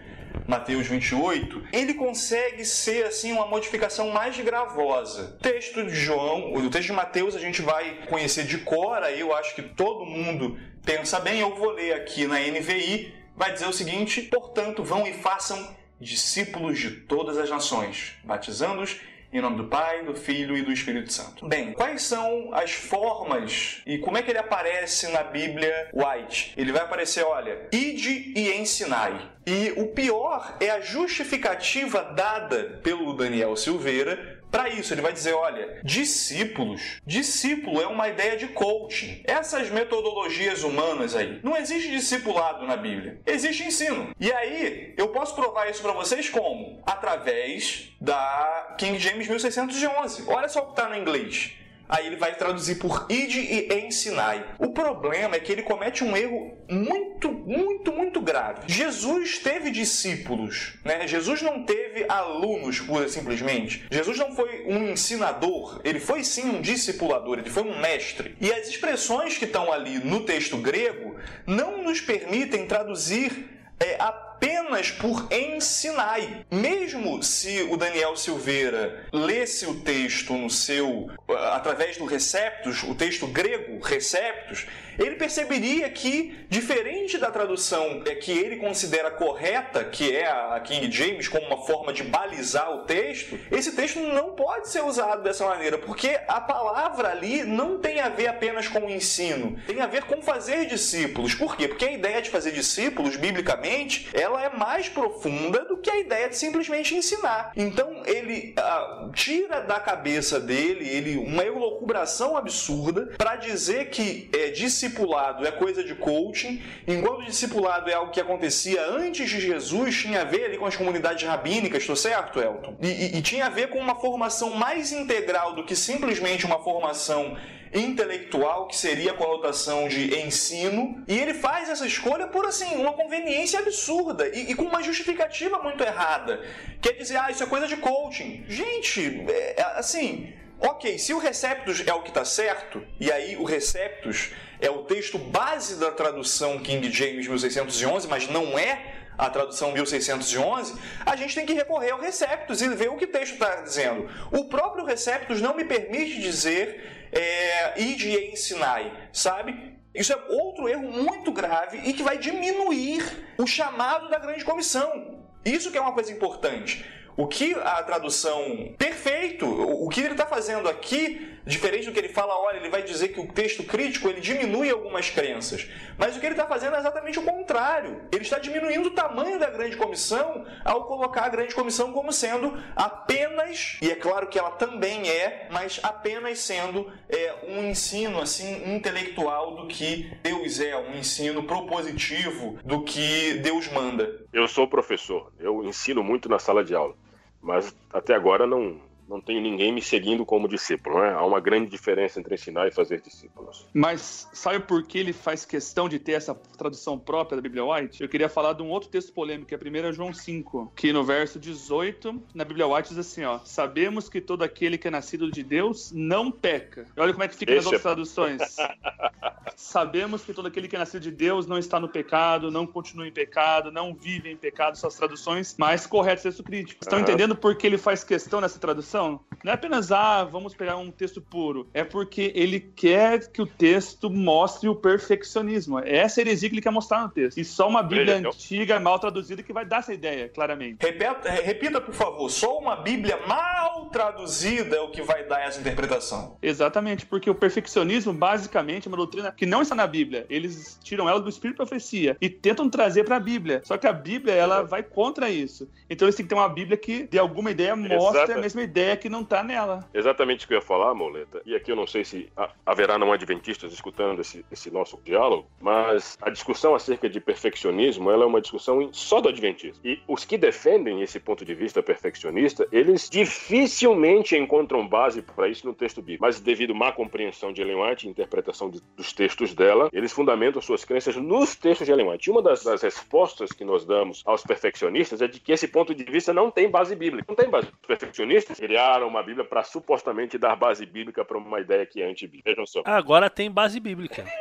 Mateus 28, ele consegue ser assim uma modificação mais gravosa. O texto de João, o texto de Mateus a gente vai conhecer de cor, aí eu acho que todo mundo pensa bem, eu vou ler aqui na NVI vai dizer o seguinte: portanto, vão e façam discípulos de todas as nações, batizando-os em nome do Pai, do Filho e do Espírito Santo. Bem, quais são as formas e como é que ele aparece na Bíblia White? Ele vai aparecer, olha, ide e ensinai. E o pior é a justificativa dada pelo Daniel Silveira para isso, ele vai dizer: olha, discípulos. Discípulo é uma ideia de coaching. Essas metodologias humanas aí. Não existe discipulado na Bíblia. Existe ensino. E aí, eu posso provar isso para vocês como? Através da King James 1611. Olha só o que está no inglês. Aí ele vai traduzir por ide e ensinai. O problema é que ele comete um erro muito, muito, muito grave. Jesus teve discípulos, né? Jesus não teve alunos, pura simplesmente. Jesus não foi um ensinador, ele foi sim um discipulador, ele foi um mestre. E as expressões que estão ali no texto grego não nos permitem traduzir é, apenas por ensinai. Mesmo se o Daniel Silveira lesse o texto no seu através do receptos, o texto grego receptos, ele perceberia que diferente da tradução é que ele considera correta, que é a King James como uma forma de balizar o texto, esse texto não pode ser usado dessa maneira, porque a palavra ali não tem a ver apenas com o ensino, tem a ver com fazer discípulos. Por quê? Porque a ideia de fazer discípulos biblicamente ela ela é mais profunda do que a ideia de simplesmente ensinar. Então ele uh, tira da cabeça dele ele uma elucubração absurda para dizer que é, discipulado é coisa de coaching, enquanto discipulado é algo que acontecia antes de Jesus, tinha a ver ali com as comunidades rabínicas, estou certo, Elton? E, e, e tinha a ver com uma formação mais integral do que simplesmente uma formação intelectual, que seria a conotação de ensino, e ele faz essa escolha por assim, uma conveniência absurda e, e com uma justificativa muito errada. Quer dizer, ah, isso é coisa de coaching. Gente, é, é assim, ok, se o Receptus é o que está certo, e aí o Receptus é o texto base da tradução King James 1611, mas não é a tradução 1611, a gente tem que recorrer ao Receptus e ver o que o texto está dizendo. O próprio Receptus não me permite dizer é, ide e ensinai, sabe? Isso é outro erro muito grave e que vai diminuir o chamado da grande comissão. Isso que é uma coisa importante. O que a tradução perfeito, o que ele está fazendo aqui, diferente do que ele fala, olha, ele vai dizer que o texto crítico ele diminui algumas crenças. Mas o que ele está fazendo é exatamente o contrário. Ele está diminuindo o tamanho da grande comissão ao colocar a grande comissão como sendo apenas, e é claro que ela também é, mas apenas sendo é, um ensino assim intelectual do que Deus é, um ensino propositivo do que Deus manda. Eu sou professor, eu ensino muito na sala de aula, mas até agora não não tenho ninguém me seguindo como discípulo. Né? Há uma grande diferença entre ensinar e fazer discípulos. Mas sabe por que ele faz questão de ter essa tradução própria da Bíblia White? Eu queria falar de um outro texto polêmico, que é 1 João 5, que no verso 18, na Bíblia White, diz assim: ó, Sabemos que todo aquele que é nascido de Deus não peca. E olha como é que fica nas outras traduções. Sabemos que todo aquele que é nascido de Deus não está no pecado, não continua em pecado, não vive em pecado, são as traduções mais corretas texto crítico. Estão uhum. entendendo por que ele faz questão nessa tradução? Não é apenas, ah, vamos pegar um texto puro. É porque ele quer que o texto mostre o perfeccionismo. É essa heresia que ele quer mostrar no texto. E só uma Bíblia antiga, mal traduzida, que vai dar essa ideia, claramente. Repeta, repita, por favor. Só uma Bíblia mal traduzida é o que vai dar essa interpretação. Exatamente, porque o perfeccionismo, basicamente, é uma doutrina que não está na Bíblia. Eles tiram ela do Espírito de Profecia e tentam trazer para a Bíblia. Só que a Bíblia, ela vai contra isso. Então eles têm que ter uma Bíblia que, de alguma ideia, mostre Exato. a mesma ideia ideia que não tá nela. Exatamente o que eu ia falar, Moleta. E aqui eu não sei se haverá não adventistas escutando esse, esse nosso diálogo, mas a discussão acerca de perfeccionismo, ela é uma discussão só do adventismo. E os que defendem esse ponto de vista perfeccionista, eles dificilmente encontram base para isso no texto bíblico. Mas devido à má compreensão de Ellen White, interpretação de, dos textos dela, eles fundamentam suas crenças nos textos de Ellen White. E uma das, das respostas que nós damos aos perfeccionistas é de que esse ponto de vista não tem base bíblica. Não tem base. Os perfeccionistas, criaram uma Bíblia para supostamente dar base bíblica para uma ideia que é antibíblica. Vejam só. Agora tem base bíblica.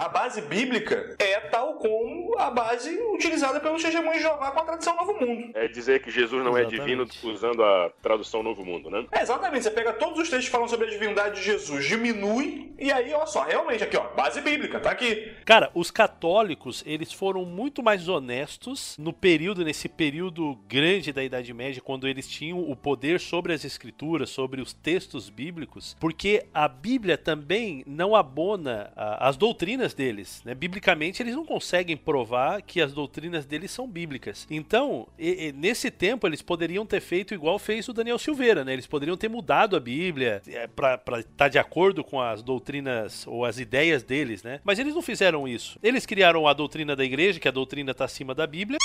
a base bíblica é tal como a base utilizada pelos testemunhos de Jeová com a tradução Novo Mundo. É dizer que Jesus não exatamente. é divino usando a tradução Novo Mundo, né? É, exatamente. Você pega todos os textos que falam sobre a divindade de Jesus, diminui, e aí, olha só, realmente aqui, ó, base bíblica, tá aqui. Cara, os católicos, eles foram muito mais honestos no período, nesse período grande da Idade Média, quando eles tinham o poder sobre as escrituras, sobre os textos bíblicos, porque a Bíblia também não abona as doutrinas deles. Né? Biblicamente, eles não conseguem provar que as doutrinas deles são bíblicas. Então, e, e, nesse tempo, eles poderiam ter feito igual fez o Daniel Silveira, né? Eles poderiam ter mudado a Bíblia é, para estar tá de acordo com as doutrinas ou as ideias deles, né? Mas eles não fizeram isso. Eles criaram a doutrina da igreja, que a doutrina está acima da Bíblia.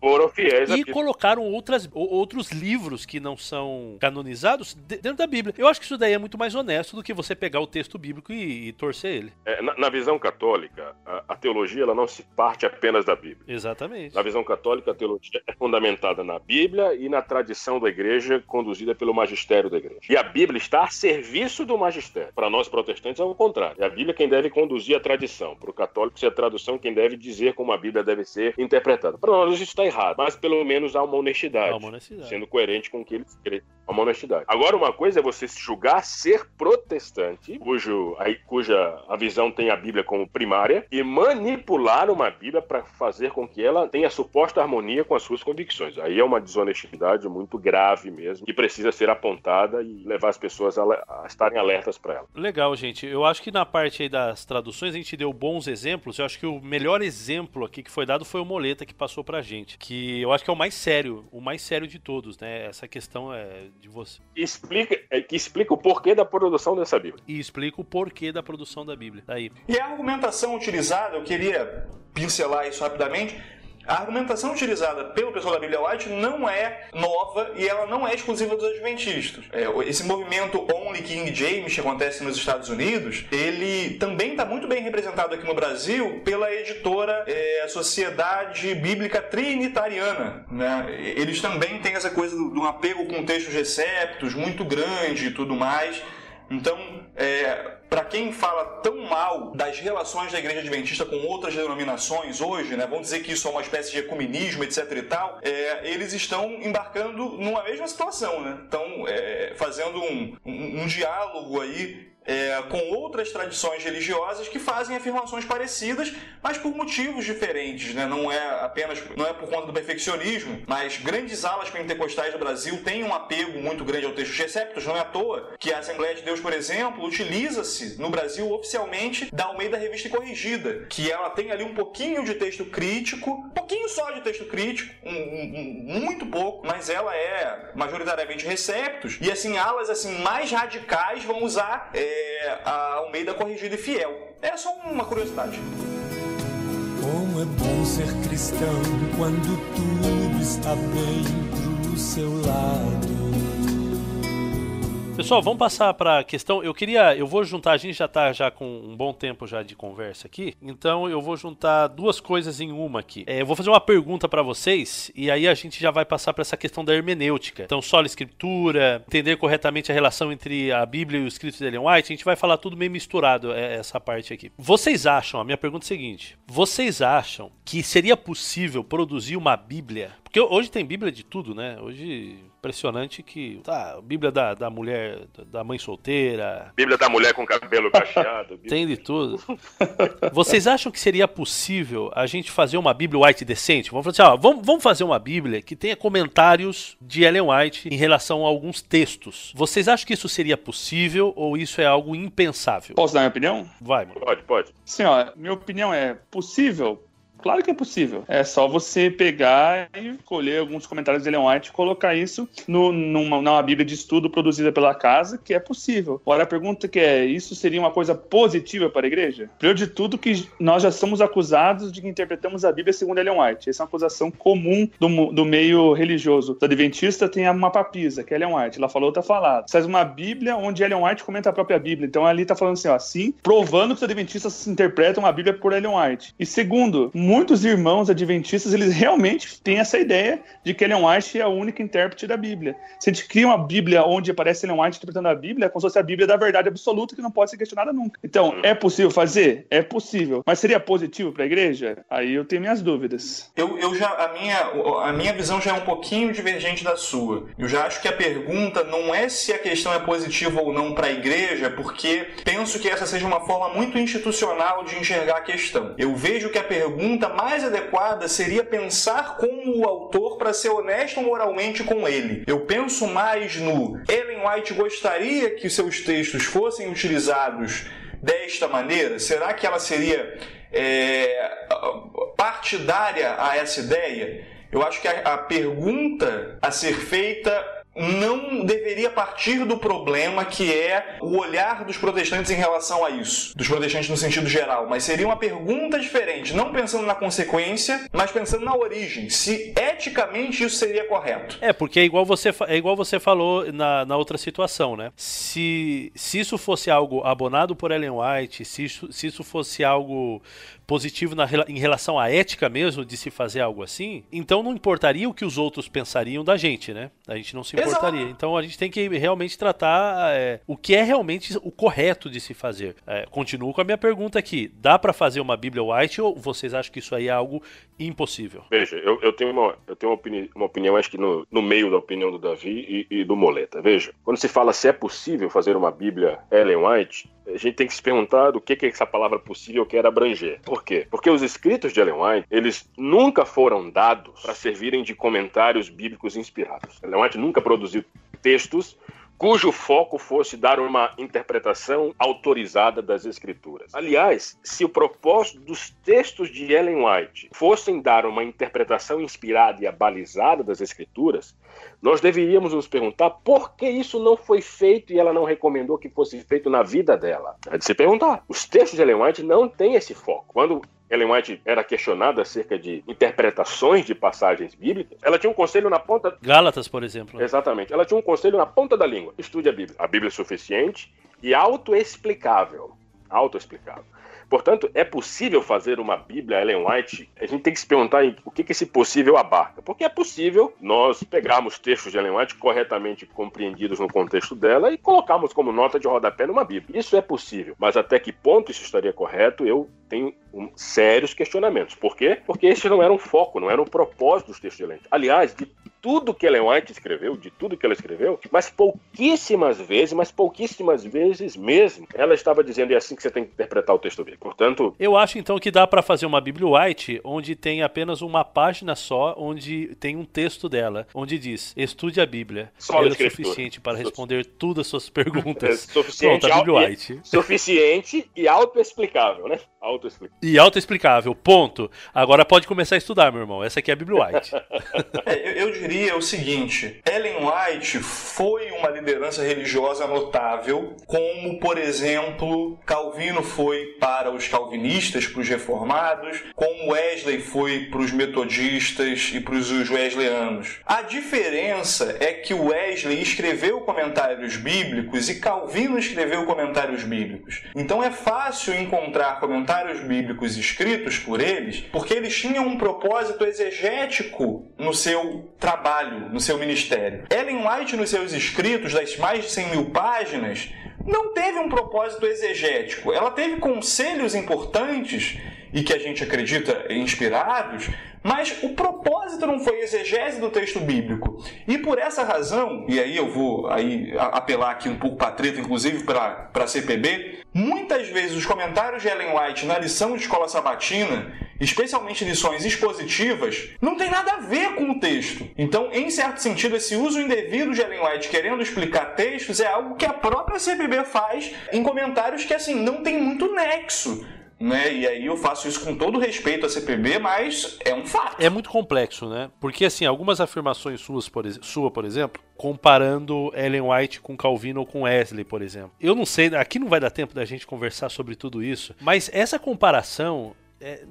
Foram fiéis e colocaram outras, outros livros que não são canonizados dentro da Bíblia. Eu acho que isso daí é muito mais honesto do que você pegar o texto bíblico e, e torcer ele. É, na, na, visão católica, a, a, teologia ela não se parte apenas da Bíblia. Exatamente. Na visão católica, a teologia é fundamentada na Bíblia e na tradição da igreja conduzida pelo magistério da igreja. E a Bíblia está a serviço do magistério. Para nós protestantes é o contrário. É a Bíblia quem deve conduzir a tradição. Para o católico, é a tradução quem deve dizer como a Bíblia deve ser interpretada. Para nós isso está errado, mas pelo menos há uma honestidade, há uma honestidade. sendo coerente com o que eles uma honestidade. Agora, uma coisa é você se julgar ser protestante, cujo, aí, cuja a visão tem a Bíblia como primária, e manipular uma Bíblia para fazer com que ela tenha suposta harmonia com as suas convicções. Aí é uma desonestidade muito grave mesmo, que precisa ser apontada e levar as pessoas a, a estarem alertas para ela. Legal, gente. Eu acho que na parte aí das traduções a gente deu bons exemplos. Eu acho que o melhor exemplo aqui que foi dado foi o Moleta que passou pra gente, que eu acho que é o mais sério, o mais sério de todos, né? Essa questão é de você. Explica, é, que explica o porquê da produção dessa Bíblia. E explica o porquê da produção da Bíblia. Daí. E a argumentação utilizada, eu queria pincelar isso rapidamente, a argumentação utilizada pelo pessoal da Bíblia White não é nova e ela não é exclusiva dos adventistas. É, esse movimento Only King James que acontece nos Estados Unidos, ele também está muito bem representado aqui no Brasil pela editora é, Sociedade Bíblica Trinitariana. Né? Eles também têm essa coisa de um apego com textos receptos muito grande e tudo mais. Então, é, para quem fala tão mal das relações da igreja adventista com outras denominações hoje, né, vão dizer que isso é uma espécie de ecumenismo, etc e tal, é, eles estão embarcando numa mesma situação, né? Estão é, fazendo um, um, um diálogo aí é, com outras tradições religiosas que fazem afirmações parecidas, mas por motivos diferentes, né? Não é apenas não é por conta do perfeccionismo, mas grandes alas pentecostais do Brasil têm um apego muito grande ao texto receptos, não é à toa que a Assembleia de Deus, por exemplo, utiliza-se no Brasil oficialmente da Almeida Revista Corrigida, que ela tem ali um pouquinho de texto crítico, um pouquinho só de texto crítico, um, um, muito pouco, mas ela é majoritariamente receptos, e assim, alas assim mais radicais vão usar é, a Almeida Corrigida e Fiel. É só uma curiosidade. Como é bom ser cristão quando tudo está bem pro seu lado. Pessoal, vamos passar para a questão. Eu queria, eu vou juntar, a gente já está já com um bom tempo já de conversa aqui, então eu vou juntar duas coisas em uma aqui. É, eu vou fazer uma pergunta para vocês e aí a gente já vai passar para essa questão da hermenêutica. Então, só a escritura, entender corretamente a relação entre a Bíblia e o escrito de Ellen White, a gente vai falar tudo meio misturado é, essa parte aqui. Vocês acham? A minha pergunta é a seguinte: vocês acham que seria possível produzir uma Bíblia? Porque hoje tem Bíblia de tudo, né? Hoje impressionante que. Tá, Bíblia da, da mulher, da mãe solteira. Bíblia da mulher com cabelo cacheado. Tem de tudo. Vocês acham que seria possível a gente fazer uma Bíblia White decente? Vamos falar assim, ó, vamos, vamos fazer uma Bíblia que tenha comentários de Ellen White em relação a alguns textos. Vocês acham que isso seria possível ou isso é algo impensável? Posso dar minha opinião? Vai, mano. Pode, pode. Sim, ó, minha opinião é possível Claro que é possível. É só você pegar e colher alguns comentários de Ellen White e colocar isso no, numa, numa Bíblia de estudo produzida pela casa, que é possível. Agora a pergunta que é, isso seria uma coisa positiva para a igreja? Primeiro de tudo que nós já somos acusados de que interpretamos a Bíblia segundo Ellen White. Essa é uma acusação comum do, do meio religioso. O adventista tem uma papisa, que é Ellen White. Ela falou, outra falada. Faz uma Bíblia onde Ellen White comenta a própria Bíblia. Então ali está falando assim, ó, assim, provando que os adventistas interpretam a Bíblia por Ellen White. E segundo, muitos irmãos adventistas, eles realmente têm essa ideia de que Ellen White é a única intérprete da Bíblia. Se a gente cria uma Bíblia onde aparece Ellen White interpretando a Bíblia, é como se fosse a Bíblia da verdade absoluta que não pode ser questionada nunca. Então, é possível fazer? É possível. Mas seria positivo para a igreja? Aí eu tenho minhas dúvidas. Eu, eu já a minha a minha visão já é um pouquinho divergente da sua. Eu já acho que a pergunta não é se a questão é positiva ou não para a igreja, porque penso que essa seja uma forma muito institucional de enxergar a questão. Eu vejo que a pergunta mais adequada seria pensar como o autor para ser honesto moralmente com ele. Eu penso mais no Ellen White gostaria que seus textos fossem utilizados desta maneira? Será que ela seria é, partidária a essa ideia? Eu acho que a, a pergunta a ser feita não deveria partir do problema que é o olhar dos protestantes em relação a isso, dos protestantes no sentido geral, mas seria uma pergunta diferente, não pensando na consequência, mas pensando na origem, se eticamente isso seria correto. É, porque é igual você, é igual você falou na, na outra situação, né? Se, se isso fosse algo abonado por Ellen White, se isso, se isso fosse algo positivo na, em relação à ética mesmo de se fazer algo assim, então não importaria o que os outros pensariam da gente, né? A gente não se importaria portaria. Então a gente tem que realmente tratar é, o que é realmente o correto de se fazer. É, continuo com a minha pergunta aqui: dá para fazer uma Bíblia White ou vocês acham que isso aí é algo impossível? Veja, eu, eu tenho, uma, eu tenho uma, opini uma opinião, acho que no, no meio da opinião do Davi e, e do Moleta. Veja, quando se fala se é possível fazer uma Bíblia Ellen White, a gente tem que se perguntar do que, que essa palavra possível quer abranger. Por quê? Porque os escritos de Ellen White, eles nunca foram dados para servirem de comentários bíblicos inspirados. Ellen White nunca produziu textos cujo foco fosse dar uma interpretação autorizada das escrituras. Aliás, se o propósito dos textos de Ellen White fossem dar uma interpretação inspirada e abalizada das escrituras, nós deveríamos nos perguntar por que isso não foi feito e ela não recomendou que fosse feito na vida dela. É de se perguntar. Os textos de Ellen White não têm esse foco. Quando Ellen White era questionada acerca de interpretações de passagens bíblicas, ela tinha um conselho na ponta. Gálatas, por exemplo. Exatamente. Ela tinha um conselho na ponta da língua. Estude a Bíblia. A Bíblia é suficiente e autoexplicável. Autoexplicável. Portanto, é possível fazer uma Bíblia Ellen White? A gente tem que se perguntar o que, que esse possível abarca. Porque é possível nós pegarmos textos de Ellen White corretamente compreendidos no contexto dela e colocarmos como nota de rodapé numa Bíblia. Isso é possível. Mas até que ponto isso estaria correto, eu tenho um, sérios questionamentos. Por quê? Porque esse não era um foco, não era um propósito dos textos de Ellen White. Aliás, de tudo que Ellen White escreveu, de tudo que ela escreveu, mas pouquíssimas vezes, mas pouquíssimas vezes mesmo, ela estava dizendo é assim que você tem que interpretar o texto bíblico. Portanto, eu acho então que dá para fazer uma Bíblia White onde tem apenas uma página só, onde tem um texto dela, onde diz: estude a Bíblia. Só é o suficiente para responder todas as suas perguntas. É suficiente, Pronto, a Bíblia White. Suficiente e autoexplicável, né? Autoexplicável. E autoexplicável, ponto. Agora pode começar a estudar, meu irmão. Essa aqui é a Bíblia White. é, eu, eu diria o seguinte: Ellen White foi uma liderança religiosa notável, como, por exemplo, Calvino foi para os calvinistas, para os reformados, como Wesley foi para os metodistas e para os wesleyanos. A diferença é que Wesley escreveu comentários bíblicos e Calvino escreveu comentários bíblicos. Então é fácil encontrar comentários bíblicos escritos por eles, porque eles tinham um propósito exegético no seu trabalho trabalho no seu ministério. Ellen White, nos seus escritos, das mais de 100 mil páginas, não teve um propósito exegético. Ela teve conselhos importantes e que a gente acredita inspirados, mas o propósito não foi exegese do texto bíblico. E por essa razão, e aí eu vou aí apelar aqui um pouco para treta, inclusive para a CPB, muitas vezes os comentários de Ellen White na lição de escola sabatina, especialmente lições expositivas, não tem nada a ver com o texto. Então, em certo sentido, esse uso indevido de Ellen White querendo explicar textos é algo que a própria CPB faz em comentários que assim não tem muito nexo né? E aí eu faço isso com todo respeito à CPB, mas é um fato. É muito complexo, né? Porque assim, algumas afirmações suas, por, sua, por exemplo, comparando Ellen White com Calvino ou com Wesley, por exemplo. Eu não sei, aqui não vai dar tempo da gente conversar sobre tudo isso, mas essa comparação é,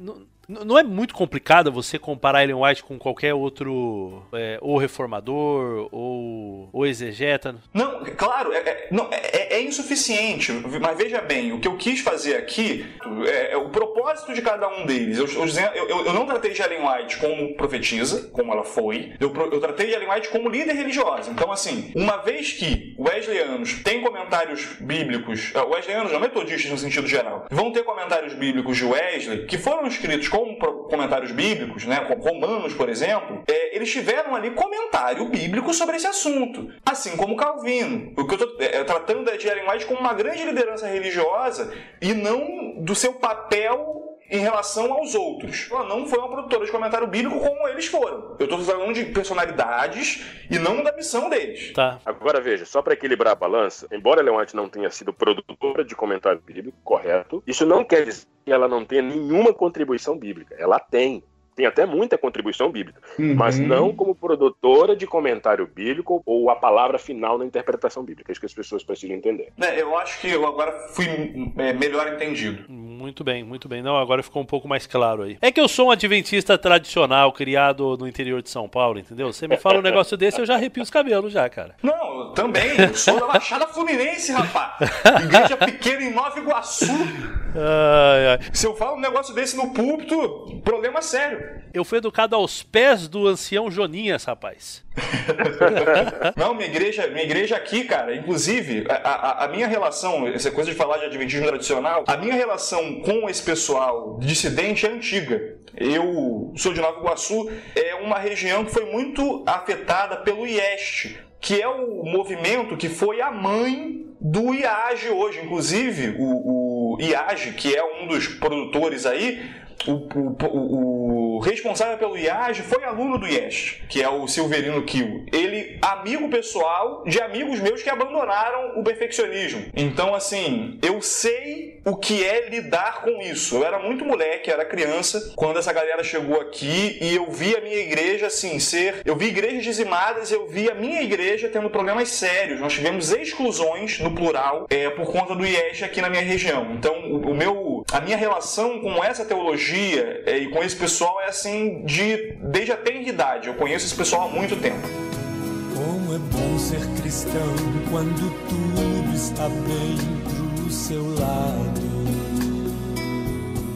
não é muito complicado você comparar Ellen White com qualquer outro, é, ou reformador, ou, ou exegeta? Não, claro, é, é não, é, é, é, insuficiente. Mas veja bem, o que eu quis fazer aqui é, é o propósito de cada um deles. Eu, eu, eu, eu, não tratei de Ellen White como profetisa, como ela foi. Eu, eu tratei de Ellen White como líder religiosa. Então, assim, uma vez que wesleyanos têm comentários bíblicos, uh, wesleyanos não, metodistas no sentido geral, vão ter comentários bíblicos de Wesley que foram escritos como comentários bíblicos, né, romanos, por exemplo, é, eles tiveram ali comentário bíblico sobre esse assunto. Assim como Calvino. O que eu estou é, tratando de Ellen White como uma grande liderança religiosa e não do seu papel em relação aos outros. Ela não foi uma produtora de comentário bíblico como eles foram. Eu estou falando de personalidades e não da missão deles. Tá. Agora veja, só para equilibrar a balança, embora Leonte não tenha sido produtora de comentário bíblico, correto, isso não quer dizer que ela não tenha nenhuma contribuição bíblica. Ela tem tem até muita contribuição bíblica, uhum. mas não como produtora de comentário bíblico ou a palavra final na interpretação bíblica. É isso que as pessoas precisam entender. É, eu acho que eu agora fui é, melhor entendido. Muito bem, muito bem. Não, agora ficou um pouco mais claro aí. É que eu sou um adventista tradicional, criado no interior de São Paulo, entendeu? Você me fala um negócio desse, eu já arrepio os cabelos já, cara. Não, eu também. Eu sou da Baixada Fluminense, rapaz. Igreja pequena em Nova Iguaçu. Ai, ai. Se eu falo um negócio desse no púlpito, problema sério. Eu fui educado aos pés do ancião Joninhas, rapaz. Não, minha igreja, minha igreja aqui, cara, inclusive, a, a, a, minha relação, essa coisa de falar de adventismo tradicional, a minha relação com esse pessoal dissidente é antiga. Eu sou de Nova Iguaçu, é uma região que foi muito afetada pelo IEST, que é o movimento que foi a mãe do IAGE hoje. Inclusive, o, o IAGE, que é um dos produtores aí, o, o, o, responsável pelo IAGE foi aluno do IES, que é o Silverino Kiel. Ele, amigo pessoal de amigos meus que abandonaram o perfeccionismo. Então, assim, eu sei o que é lidar com isso. Eu era muito moleque, era criança, quando essa galera chegou aqui e eu vi a minha igreja, assim, ser. Eu vi igrejas dizimadas, eu vi a minha igreja tendo problemas sérios. Nós tivemos exclusões, no plural, é, por conta do IES aqui na minha região. Então, o, o meu, a minha relação com essa teologia teologia é, e com esse pessoal é assim de desde a tenridade. Eu conheço esse pessoal há muito tempo. Como é bom ser cristão quando tudo está bem pro seu lado.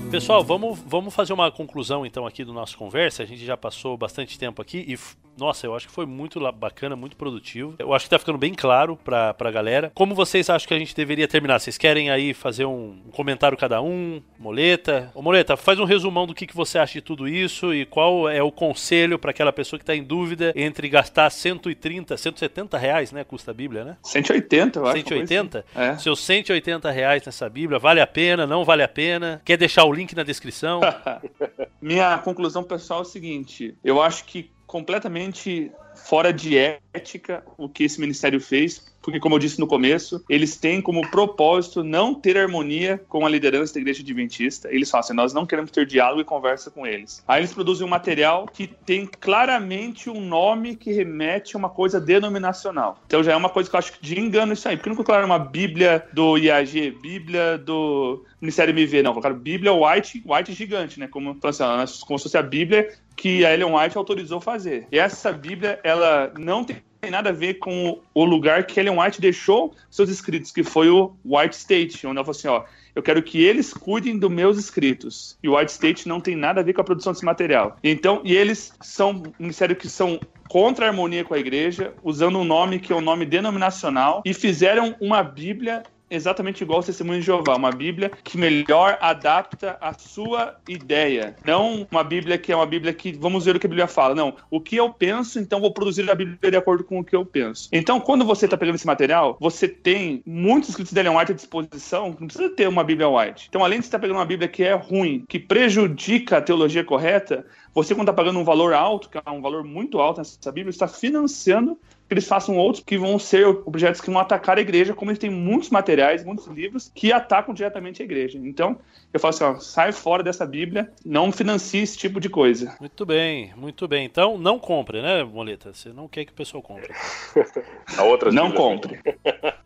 Pessoal, vamos, vamos fazer uma conclusão então aqui do nosso conversa. A gente já passou bastante tempo aqui e nossa, eu acho que foi muito bacana, muito produtivo. Eu acho que tá ficando bem claro pra, pra galera. Como vocês acham que a gente deveria terminar? Vocês querem aí fazer um, um comentário cada um? Moleta? Ô, Moleta, faz um resumão do que, que você acha de tudo isso e qual é o conselho para aquela pessoa que tá em dúvida entre gastar 130, 170 reais, né? Custa a Bíblia, né? 180, eu acho. 180? Assim. É. Seus 180 reais nessa Bíblia, vale a pena, não vale a pena? Quer deixar o link na descrição? Minha conclusão pessoal é o seguinte: eu acho que completamente fora de ética o que esse ministério fez, porque, como eu disse no começo, eles têm como propósito não ter harmonia com a liderança da igreja adventista. Eles falam assim: nós não queremos ter diálogo e conversa com eles. Aí eles produzem um material que tem claramente um nome que remete a uma coisa denominacional. Então já é uma coisa que eu acho de engano isso aí. Porque não colocaram uma Bíblia do IAG, Bíblia do Ministério MV, não. Colocaram Bíblia White, White gigante, né? Como, assim, como se fosse a Bíblia que a Ellen White autorizou fazer. E essa Bíblia, ela não tem nada a ver com o lugar que Ellen White deixou seus escritos, que foi o White State, onde ela falou assim, ó, eu quero que eles cuidem dos meus escritos. E o White State não tem nada a ver com a produção desse material. Então, e eles são um ministério que são contra a harmonia com a igreja, usando um nome que é um nome denominacional, e fizeram uma Bíblia exatamente igual ao Testemunho de Jeová, uma Bíblia que melhor adapta a sua ideia. Não uma Bíblia que é uma Bíblia que vamos ver o que a Bíblia fala. Não, o que eu penso, então vou produzir a Bíblia de acordo com o que eu penso. Então, quando você está pegando esse material, você tem muitos escritos de Ellen White à disposição, não precisa ter uma Bíblia White. Então, além de estar tá pegando uma Bíblia que é ruim, que prejudica a teologia correta, você, quando está pagando um valor alto, que é um valor muito alto nessa Bíblia, está financiando que eles façam outros que vão ser objetos que vão atacar a igreja, como eles têm muitos materiais, muitos livros que atacam diretamente a igreja. Então, eu falo assim, ó, sai fora dessa Bíblia, não financie esse tipo de coisa. Muito bem, muito bem. Então, não compre, né, Moleta? Você não quer que o pessoal compre. a outra não compre.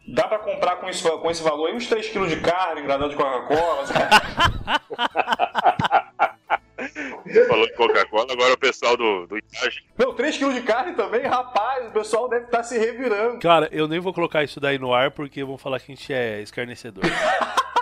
Dá para comprar com, isso, com esse valor aí uns 3 kg de carne, granada de Coca-Cola. Você falou de Coca-Cola, agora o pessoal do, do Itage. Não, 3kg de carne também, rapaz, o pessoal deve estar tá se revirando. Cara, eu nem vou colocar isso daí no ar porque vão falar que a gente é escarnecedor.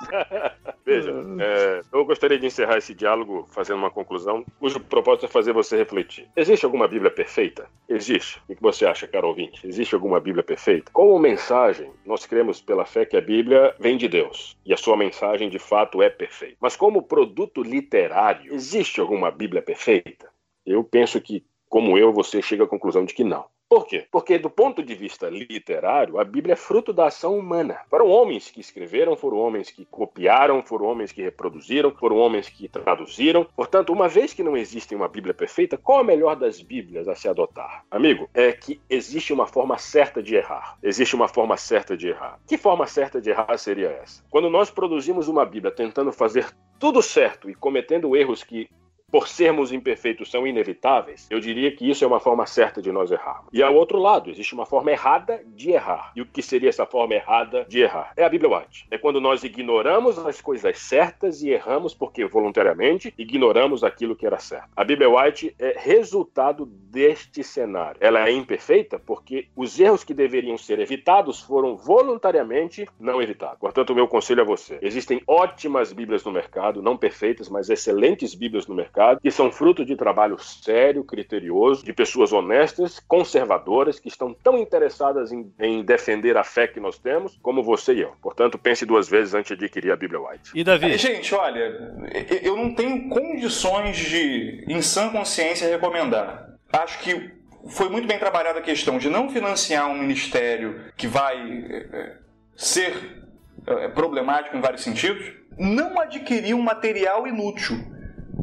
Veja, é, eu gostaria de encerrar esse diálogo fazendo uma conclusão, cujo propósito é fazer você refletir. Existe alguma Bíblia perfeita? Existe. O que você acha, caro ouvinte? Existe alguma Bíblia perfeita? Como mensagem, nós cremos pela fé que a Bíblia vem de Deus e a sua mensagem de fato é perfeita. Mas como produto literário, existe alguma Bíblia perfeita? Eu penso que, como eu, você chega à conclusão de que não. Por quê? Porque, do ponto de vista literário, a Bíblia é fruto da ação humana. Foram homens que escreveram, foram homens que copiaram, foram homens que reproduziram, foram homens que traduziram. Portanto, uma vez que não existe uma Bíblia perfeita, qual a melhor das Bíblias a se adotar? Amigo, é que existe uma forma certa de errar. Existe uma forma certa de errar. Que forma certa de errar seria essa? Quando nós produzimos uma Bíblia tentando fazer tudo certo e cometendo erros que por sermos imperfeitos, são inevitáveis, eu diria que isso é uma forma certa de nós errarmos. E ao outro lado, existe uma forma errada de errar. E o que seria essa forma errada de errar? É a Bíblia White. É quando nós ignoramos as coisas certas e erramos porque voluntariamente ignoramos aquilo que era certo. A Bíblia White é resultado deste cenário. Ela é imperfeita porque os erros que deveriam ser evitados foram voluntariamente não evitados. Portanto, o meu conselho a você: existem ótimas Bíblias no mercado, não perfeitas, mas excelentes Bíblias no mercado, que são fruto de trabalho sério, criterioso, de pessoas honestas, conservadoras, que estão tão interessadas em, em defender a fé que nós temos, como você e eu. Portanto, pense duas vezes antes de adquirir a Bíblia White. E Davi? Gente, olha, eu não tenho condições de, em sã consciência, recomendar. Acho que foi muito bem trabalhada a questão de não financiar um ministério que vai é, ser é, problemático em vários sentidos, não adquirir um material inútil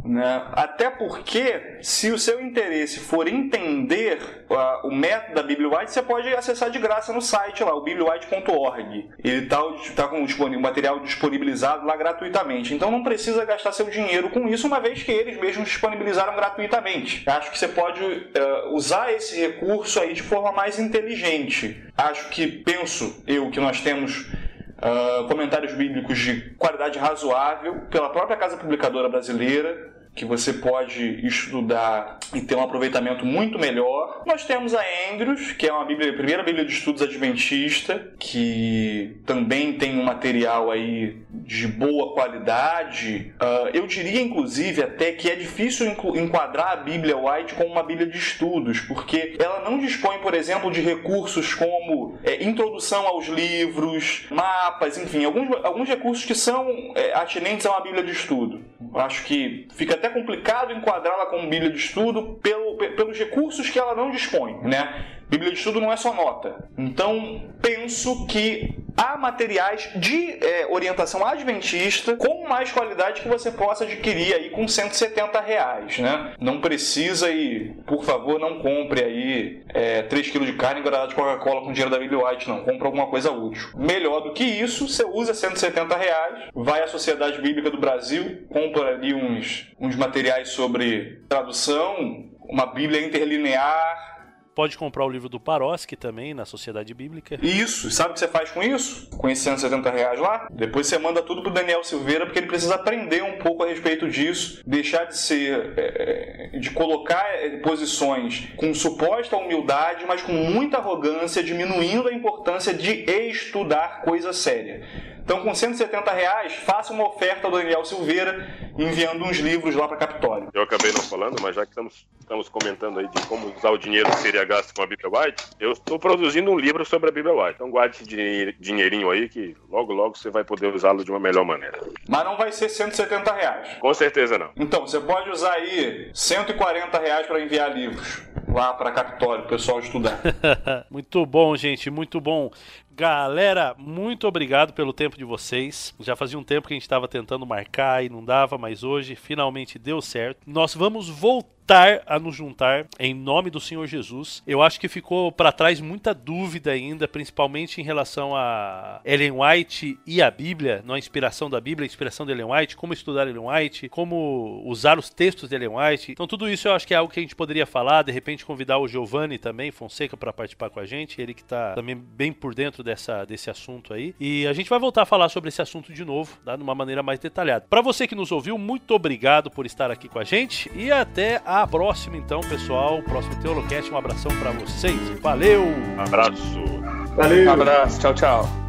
né? Até porque, se o seu interesse for entender uh, o método da Bíblia White, você pode acessar de graça no site lá, o bibliawhite.org. Ele está tá com o material disponibilizado lá gratuitamente. Então não precisa gastar seu dinheiro com isso, uma vez que eles mesmos disponibilizaram gratuitamente. Acho que você pode uh, usar esse recurso aí de forma mais inteligente. Acho que, penso eu, que nós temos Uh, comentários bíblicos de qualidade razoável pela própria Casa Publicadora Brasileira, que você pode estudar e ter um aproveitamento muito melhor. Nós temos a Andrews, que é uma Bíblia, a primeira Bíblia de Estudos Adventista, que também tem um material aí de boa qualidade. Uh, eu diria, inclusive, até que é difícil enquadrar a Bíblia White como uma Bíblia de estudos, porque ela não dispõe, por exemplo, de recursos como é, introdução aos livros, mapas, enfim, alguns, alguns recursos que são é, atinentes a uma Bíblia de estudo. Acho que fica até até complicado enquadrá-la como Bíblia de estudo pelo, pelos recursos que ela não dispõe, né? Bíblia de estudo não é só nota. Então, penso que há materiais de é, orientação adventista com mais qualidade que você possa adquirir aí com 170 reais, né? Não precisa e, por favor, não compre aí é, 3 kg de carne engradada de Coca-Cola com dinheiro da Bíblia White, não. Compre alguma coisa útil. Melhor do que isso, você usa 170 reais, vai à Sociedade Bíblica do Brasil, compra ali uns, uns materiais sobre tradução, uma Bíblia interlinear, Pode comprar o livro do Paroski também, na Sociedade Bíblica. Isso. Sabe o que você faz com isso? Com esses 170 reais lá? Depois você manda tudo pro Daniel Silveira, porque ele precisa aprender um pouco a respeito disso, deixar de ser. É, é de colocar é, posições com suposta humildade, mas com muita arrogância, diminuindo a importância de estudar coisa séria. Então, com 170 reais, faça uma oferta ao Daniel Silveira, enviando uns livros lá para Capitólio. Eu acabei não falando, mas já que estamos, estamos comentando aí de como usar o dinheiro que seria gasto com a Bíblia White, eu estou produzindo um livro sobre a Bíblia White. Então, guarde esse dinheirinho aí que logo, logo você vai poder usá-lo de uma melhor maneira. Mas não vai ser 170 reais. Com certeza não. Então, você pode usar aí 140 reais para enviar livros lá para Capitólio, o pessoal estudar. muito bom, gente, muito bom. Galera, muito obrigado pelo tempo de vocês. Já fazia um tempo que a gente estava tentando marcar e não dava, mas hoje finalmente deu certo. Nós vamos voltar voltar a nos juntar em nome do Senhor Jesus. Eu acho que ficou para trás muita dúvida ainda, principalmente em relação a Ellen White e a Bíblia, na inspiração da Bíblia, a inspiração de Ellen White, como estudar Ellen White, como usar os textos de Ellen White. Então tudo isso eu acho que é algo que a gente poderia falar, de repente convidar o Giovanni também, Fonseca, para participar com a gente, ele que está também bem por dentro dessa, desse assunto aí. E a gente vai voltar a falar sobre esse assunto de novo, tá? de uma maneira mais detalhada. Para você que nos ouviu, muito obrigado por estar aqui com a gente e até a a próxima, então, pessoal. Próximo Teolocast. Um abração para vocês. Valeu! Abraço. Valeu. Um abraço. Tchau, tchau.